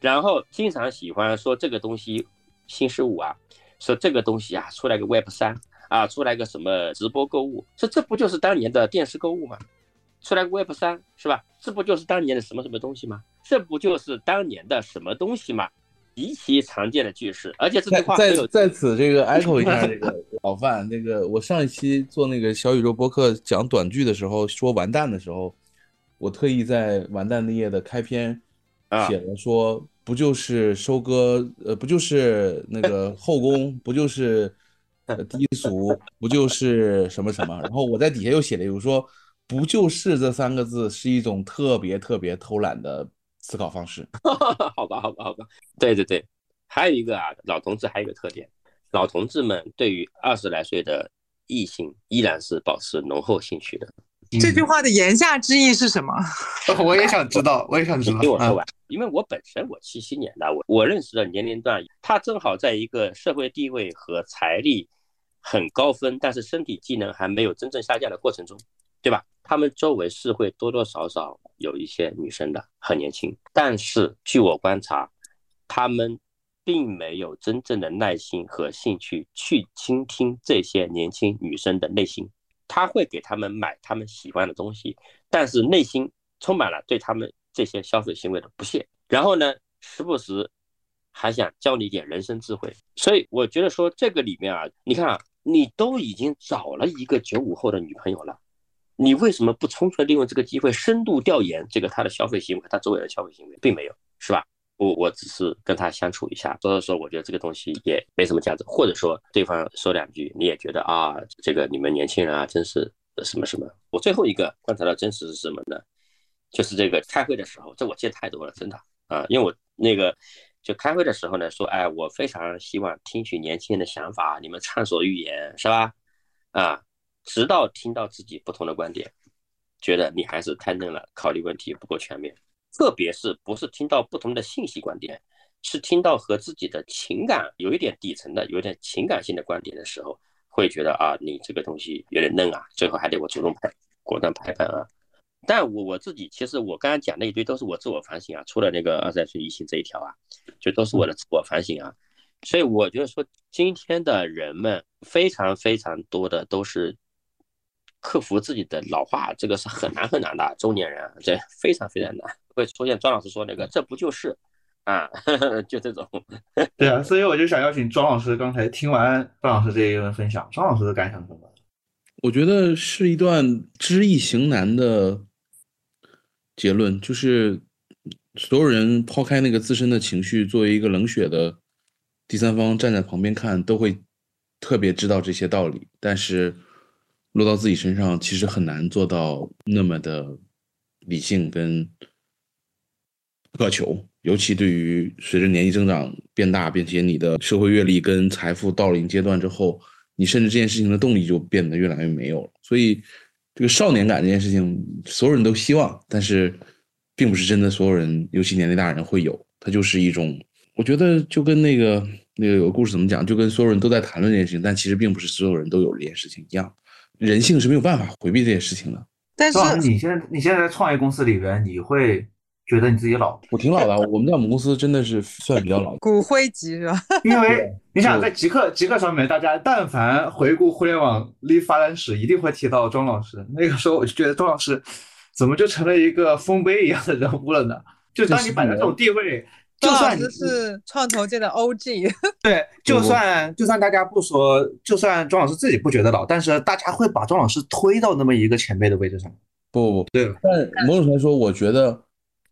然后经常喜欢说这个东西新事物啊，说这个东西啊出来个 Web 三啊，出来个什么直播购物，说这不就是当年的电视购物吗？出来个 Web 三是吧？这不就是当年的什么什么东西吗？这不就是当年的什么东西吗？极其常见的句式，而且这句话在在此这个 echo 一下这个老范，那个我上一期做那个小宇宙播客讲短剧的时候说完蛋的时候。我特意在《完蛋的夜》的开篇写了说，不就是收割，呃，不就是那个 后宫，不就是低俗，不就是什么什么？然后我在底下又写了一个说，不就是这三个字是一种特别特别偷懒的思考方式。好吧，好吧，好吧。对对对，还有一个啊，老同志还有一个特点，老同志们对于二十来岁的异性依然是保持浓厚兴趣的。这句话的言下之意是什么？我也想知道，我也想知道。听我说完，因为我本身我七七年的，我我认识的年龄段，他正好在一个社会地位和财力很高分，但是身体机能还没有真正下降的过程中，对吧？他们周围是会多多少少有一些女生的，很年轻，但是据我观察，他们并没有真正的耐心和兴趣去倾听这些年轻女生的内心。他会给他们买他们喜欢的东西，但是内心充满了对他们这些消费行为的不屑。然后呢，时不时还想教你一点人生智慧。所以我觉得说这个里面啊，你看啊，你都已经找了一个九五后的女朋友了，你为什么不充分利用这个机会深度调研这个他的消费行为，他周围的消费行为，并没有，是吧？我我只是跟他相处一下，所以说我觉得这个东西也没什么价值，或者说对方说两句，你也觉得啊，这个你们年轻人啊，真是什么什么。我最后一个观察到真实是什么呢？就是这个开会的时候，这我见太多了，真的啊，因为我那个就开会的时候呢，说哎，我非常希望听取年轻人的想法，你们畅所欲言，是吧？啊，直到听到自己不同的观点，觉得你还是太嫩了，考虑问题不够全面。特别是不是听到不同的信息观点，是听到和自己的情感有一点底层的、有点情感性的观点的时候，会觉得啊，你这个东西有点嫩啊，最后还得我主动拍，果断拍板啊。但我我自己其实我刚才讲那一堆都是我自我反省啊，除了那个二十岁异性这一条啊，就都是我的自我反省啊。所以我觉得说，今天的人们非常非常多的都是。克服自己的老化，这个是很难很难的。中年人这非常非常难，会出现庄老师说那个，这不就是啊？就这种。对啊，所以我就想邀请庄老师，刚才听完庄老师这一轮分享，庄老师的感想是什么？我觉得是一段知易行难的结论，就是所有人抛开那个自身的情绪，作为一个冷血的第三方站在旁边看，都会特别知道这些道理，但是。落到自己身上，其实很难做到那么的理性跟苛求，尤其对于随着年纪增长变大，并且你的社会阅历跟财富到了一定阶段之后，你甚至这件事情的动力就变得越来越没有了。所以，这个少年感这件事情，所有人都希望，但是并不是真的所有人，尤其年龄大人会有。它就是一种，我觉得就跟那个那个有个故事怎么讲，就跟所有人都在谈论这件事情，但其实并不是所有人都有这件事情一样。人性是没有办法回避这些事情的。但是你现在你现在在创业公司里边，你会觉得你自己老？我挺老的，我们在我们公司真的是算比较老。骨灰级是吧？因为你想在极客极客上面，大家但凡回顾互联网历发展史，一定会提到庄老师。那个时候我就觉得庄老师怎么就成了一个丰碑一样的人物了呢？就当你摆在这种地位。就算你是创投界的 OG，对，就算就算大家不说，就算庄老师自己不觉得老，但是大家会把庄老师推到那么一个前辈的位置上。不不不，对。但某种程度来说，我觉得，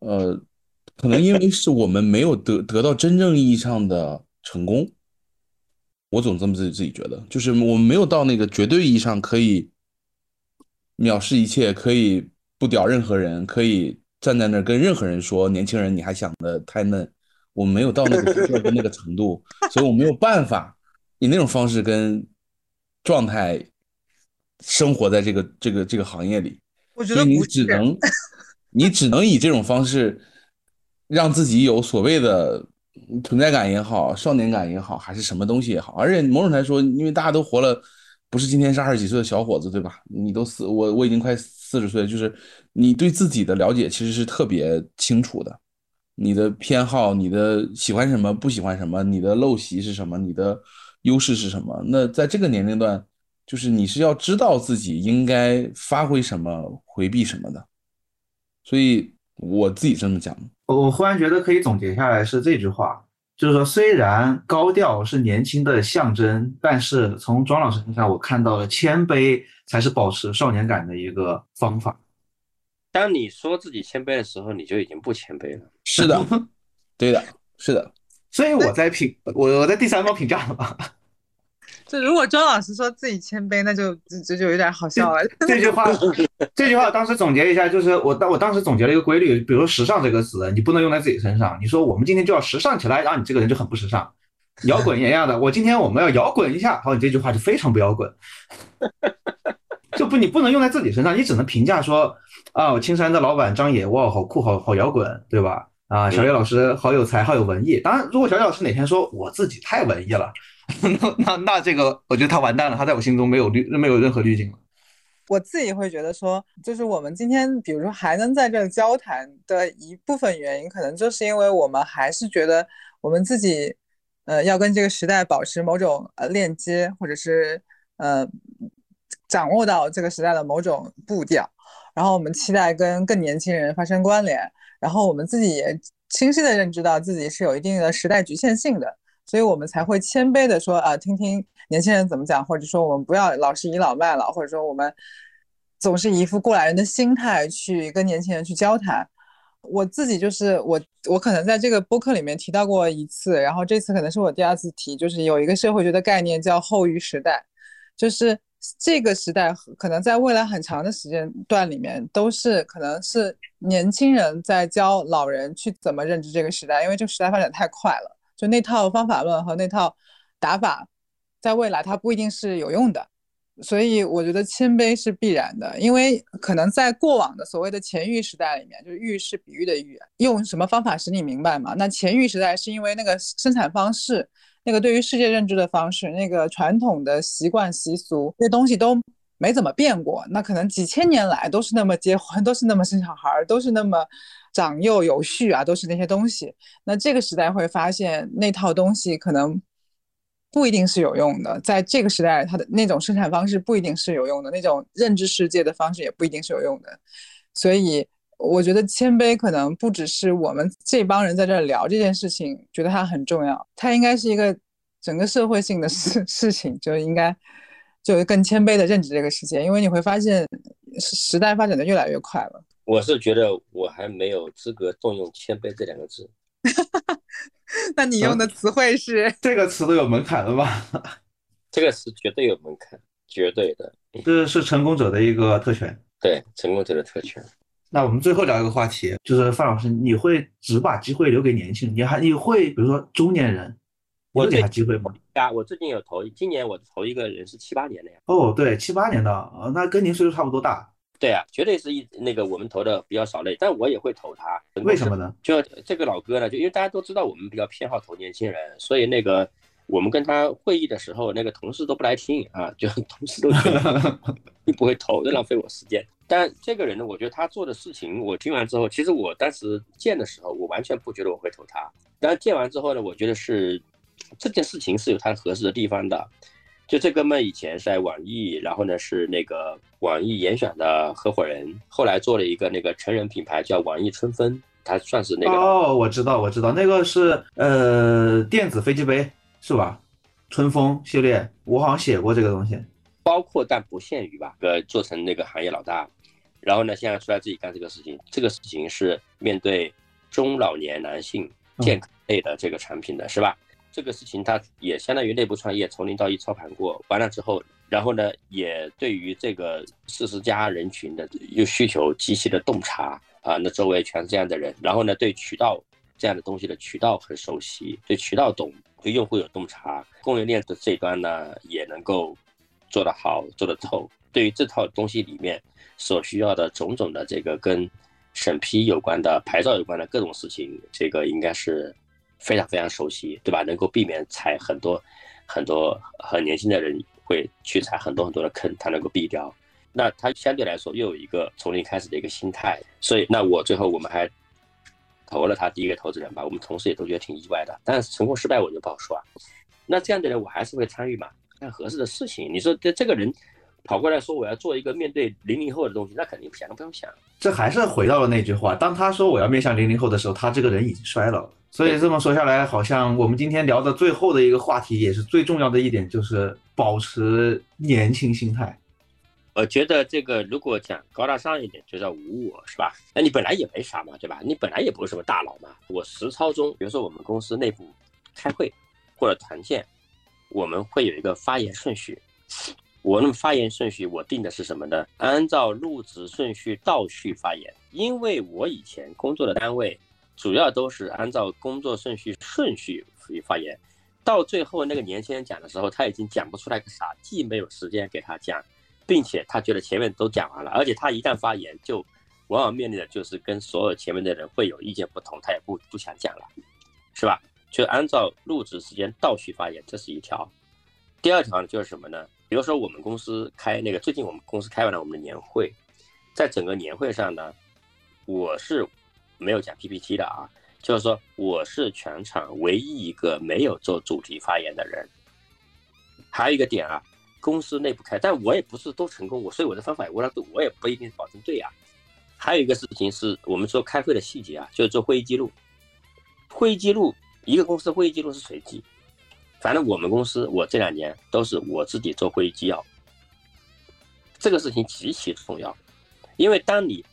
呃，可能因为是我们没有得得到真正意义上的成功，我总这么自己自己觉得，就是我们没有到那个绝对意义上可以藐视一切，可以不屌任何人，可以站在那儿跟任何人说年轻人你还想的太嫩。我们没有到那个的那个程度，所以我没有办法以那种方式跟状态生活在这个这个这个行业里。我觉得你只能 你只能以这种方式让自己有所谓的存在感也好，少年感也好，还是什么东西也好。而且某种来说，因为大家都活了，不是今天是二十几岁的小伙子，对吧？你都四我我已经快四十岁，就是你对自己的了解其实是特别清楚的。你的偏好，你的喜欢什么，不喜欢什么，你的陋习是什么，你的优势是什么？那在这个年龄段，就是你是要知道自己应该发挥什么，回避什么的。所以我自己这么讲，我我忽然觉得可以总结下来是这句话，就是说，虽然高调是年轻的象征，但是从庄老师身上，我看到了谦卑才是保持少年感的一个方法。当你说自己谦卑的时候，你就已经不谦卑了。是的，对的，是的。所以我在评，我我在第三方评价了吧。就如果周老师说自己谦卑，那就这就有点好笑了。这句话，这句话当时总结一下，就是我当我当时总结了一个规律，比如“时尚”这个词，你不能用在自己身上。你说我们今天就要时尚起来，然后你这个人就很不时尚。摇滚也一样的，我今天我们要摇滚一下，好，你这句话就非常不摇滚。就不你不能用在自己身上，你只能评价说。啊，我青山的老板张野，哇，好酷，好好摇滚，对吧？啊，小叶老师好有才，好有文艺。当然，如果小叶老师哪天说我自己太文艺了，那那那这个，我觉得他完蛋了，他在我心中没有滤，没有任何滤镜了。我自己会觉得说，就是我们今天，比如说还能在这交谈的一部分原因，可能就是因为我们还是觉得我们自己，呃，要跟这个时代保持某种呃链接，或者是呃。掌握到这个时代的某种步调，然后我们期待跟更年轻人发生关联，然后我们自己也清晰的认知到自己是有一定的时代局限性的，所以我们才会谦卑的说啊，听听年轻人怎么讲，或者说我们不要老是倚老卖老，或者说我们总是一副过来人的心态去跟年轻人去交谈。我自己就是我，我可能在这个播客里面提到过一次，然后这次可能是我第二次提，就是有一个社会学的概念叫后育时代，就是这个时代可能在未来很长的时间段里面都是可能是年轻人在教老人去怎么认知这个时代，因为这个时代发展太快了，就那套方法论和那套打法，在未来它不一定是有用的。所以我觉得谦卑是必然的，因为可能在过往的所谓的前喻时代里面，就是喻是比喻的喻，用什么方法使你明白嘛？那前喻时代是因为那个生产方式，那个对于世界认知的方式，那个传统的习惯习俗，这东西都没怎么变过。那可能几千年来都是那么结婚，都是那么生小孩，都是那么长幼有序啊，都是那些东西。那这个时代会发现那套东西可能。不一定是有用的，在这个时代，它的那种生产方式不一定是有用的，那种认知世界的方式也不一定是有用的。所以，我觉得谦卑可能不只是我们这帮人在这儿聊这件事情，觉得它很重要，它应该是一个整个社会性的事 事情，就应该就更谦卑的认知这个世界，因为你会发现时代发展的越来越快了。我是觉得我还没有资格动用“谦卑”这两个字。那你用的词汇是 这个词都有门槛了吧？这个词绝对有门槛，绝对的。这是成功者的一个特权。对，成功者的特权。那我们最后聊一个话题，就是范老师，你会只把机会留给年轻人？你还你会比如说中年人，我给他机会吗？啊，我最近有投，今年我投一个人是七八年的呀。哦，对，七八年的啊，那跟您岁数差不多大。对啊，绝对是一那个我们投的比较少类，但我也会投他。为什么呢？就这个老哥呢，就因为大家都知道我们比较偏好投年轻人，所以那个我们跟他会议的时候，那个同事都不来听啊，就 同事都觉得 不会投，浪费我时间。但这个人呢，我觉得他做的事情，我听完之后，其实我当时见的时候，我完全不觉得我会投他。但见完之后呢，我觉得是这件事情是有他合适的地方的。就这哥们以前是在网易，然后呢是那个网易严选的合伙人，后来做了一个那个成人品牌叫网易春风，他算是那个哦，我知道我知道，那个是呃电子飞机杯是吧？春风系列，我好像写过这个东西，包括但不限于吧，呃做成那个行业老大，然后呢现在出来自己干这个事情，这个事情是面对中老年男性健康类的这个产品的是吧？这个事情，它也相当于内部创业，从零到一操盘过，完了之后，然后呢，也对于这个四十家人群的有需求极其的洞察啊，那周围全是这样的人，然后呢，对渠道这样的东西的渠道很熟悉，对渠道懂，对用户有洞察，供应链的这一端呢也能够做得好，做得透，对于这套东西里面所需要的种种的这个跟审批有关的、牌照有关的各种事情，这个应该是。非常非常熟悉，对吧？能够避免踩很多很多很年轻的人会去踩很多很多的坑，他能够避掉。那他相对来说又有一个从零开始的一个心态，所以那我最后我们还投了他第一个投资人吧。我们同事也都觉得挺意外的，但是成功失败我就不好说啊。那这样的人我还是会参与嘛，干合适的事情。你说这这个人跑过来说我要做一个面对零零后的东西，那肯定想都不用想。这还是回到了那句话，当他说我要面向零零后的时候，他这个人已经衰老了。所以这么说下来，好像我们今天聊的最后的一个话题，也是最重要的一点，就是保持年轻心态。我觉得这个如果讲高大上一点，就叫无我，是吧？那你本来也没啥嘛，对吧？你本来也不是什么大佬嘛。我实操中，比如说我们公司内部开会或者团建，我们会有一个发言顺序。我那么发言顺序，我定的是什么呢？按照入职顺序倒序发言，因为我以前工作的单位。主要都是按照工作顺序顺序去发言，到最后那个年轻人讲的时候，他已经讲不出来个啥，既没有时间给他讲，并且他觉得前面都讲完了，而且他一旦发言，就往往面临的就是跟所有前面的人会有意见不同，他也不不想讲了，是吧？就按照入职时间倒序发言，这是一条。第二条呢，就是什么呢？比如说我们公司开那个，最近我们公司开完了我们的年会，在整个年会上呢，我是。没有讲 PPT 的啊，就是说我是全场唯一一个没有做主题发言的人。还有一个点啊，公司内部开，但我也不是都成功，我所以我的方法也我我也不一定保证对呀。还有一个事情是我们说开会的细节啊，就是做会议记录。会议记录，一个公司会议记录是随机，反正我们公司我这两年都是我自己做会议纪要。这个事情极其重要，因为当你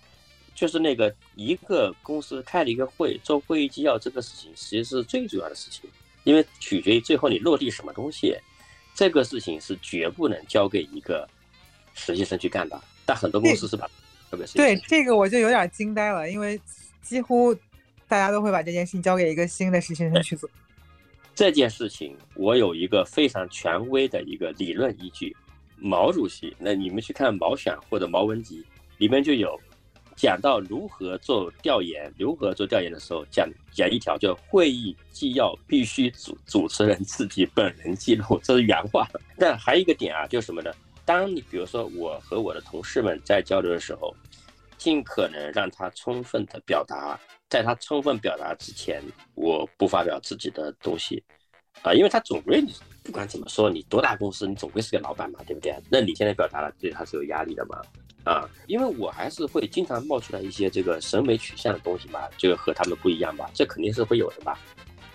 就是那个一个公司开了一个会做会议纪要这个事情，其实是最主要的事情，因为取决于最后你落地什么东西。这个事情是绝不能交给一个实习生去干的，但很多公司是把特别对这个我就有点惊呆了，因为几乎大家都会把这件事情交给一个新的实习生去做。这件事情我有一个非常权威的一个理论依据，毛主席，那你们去看《毛选》或者《毛文集》，里面就有讲到如何做调研，如何做调研的时候讲讲一条，叫会议纪要必须主主持人自己本人记录，这是原话。但还有一个点啊，就是什么呢？当你比如说我和我的同事们在交流的时候，尽可能让他充分的表达，在他充分表达之前，我不发表自己的东西，啊，因为他总归你不管怎么说，你多大公司，你总归是个老板嘛，对不对？那你现在表达了，对他是有压力的嘛？啊，因为我还是会经常冒出来一些这个审美取向的东西嘛，就和他们不一样吧，这肯定是会有的吧？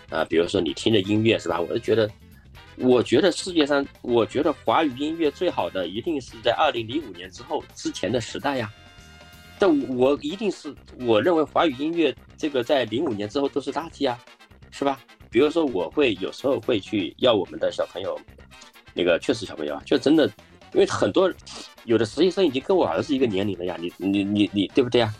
啊，比如说你听着音乐是吧？我就觉得，我觉得世界上，我觉得华语音乐最好的一定是在二零零五年之后之前的时代呀。但我一定是我认为华语音乐这个在零五年之后都是垃圾啊，是吧？比如说我会有时候会去要我们的小朋友，那个确实小朋友啊，就真的。因为很多有的实习生已经跟我儿子一个年龄了呀，你你你你对不对呀？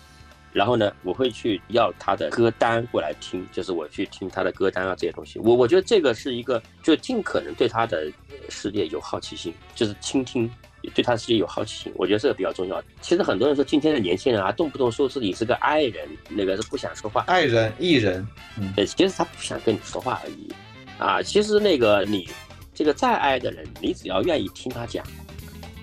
然后呢，我会去要他的歌单过来听，就是我去听他的歌单啊这些东西。我我觉得这个是一个，就尽可能对他的世界有好奇心，就是倾听，对他世界有好奇心。我觉得这个比较重要。其实很多人说今天的年轻人啊，动不动说自己是个爱人，那个是不想说话。爱人、艺人，嗯，对，其实他不想跟你说话而已。啊，其实那个你这个再爱的人，你只要愿意听他讲。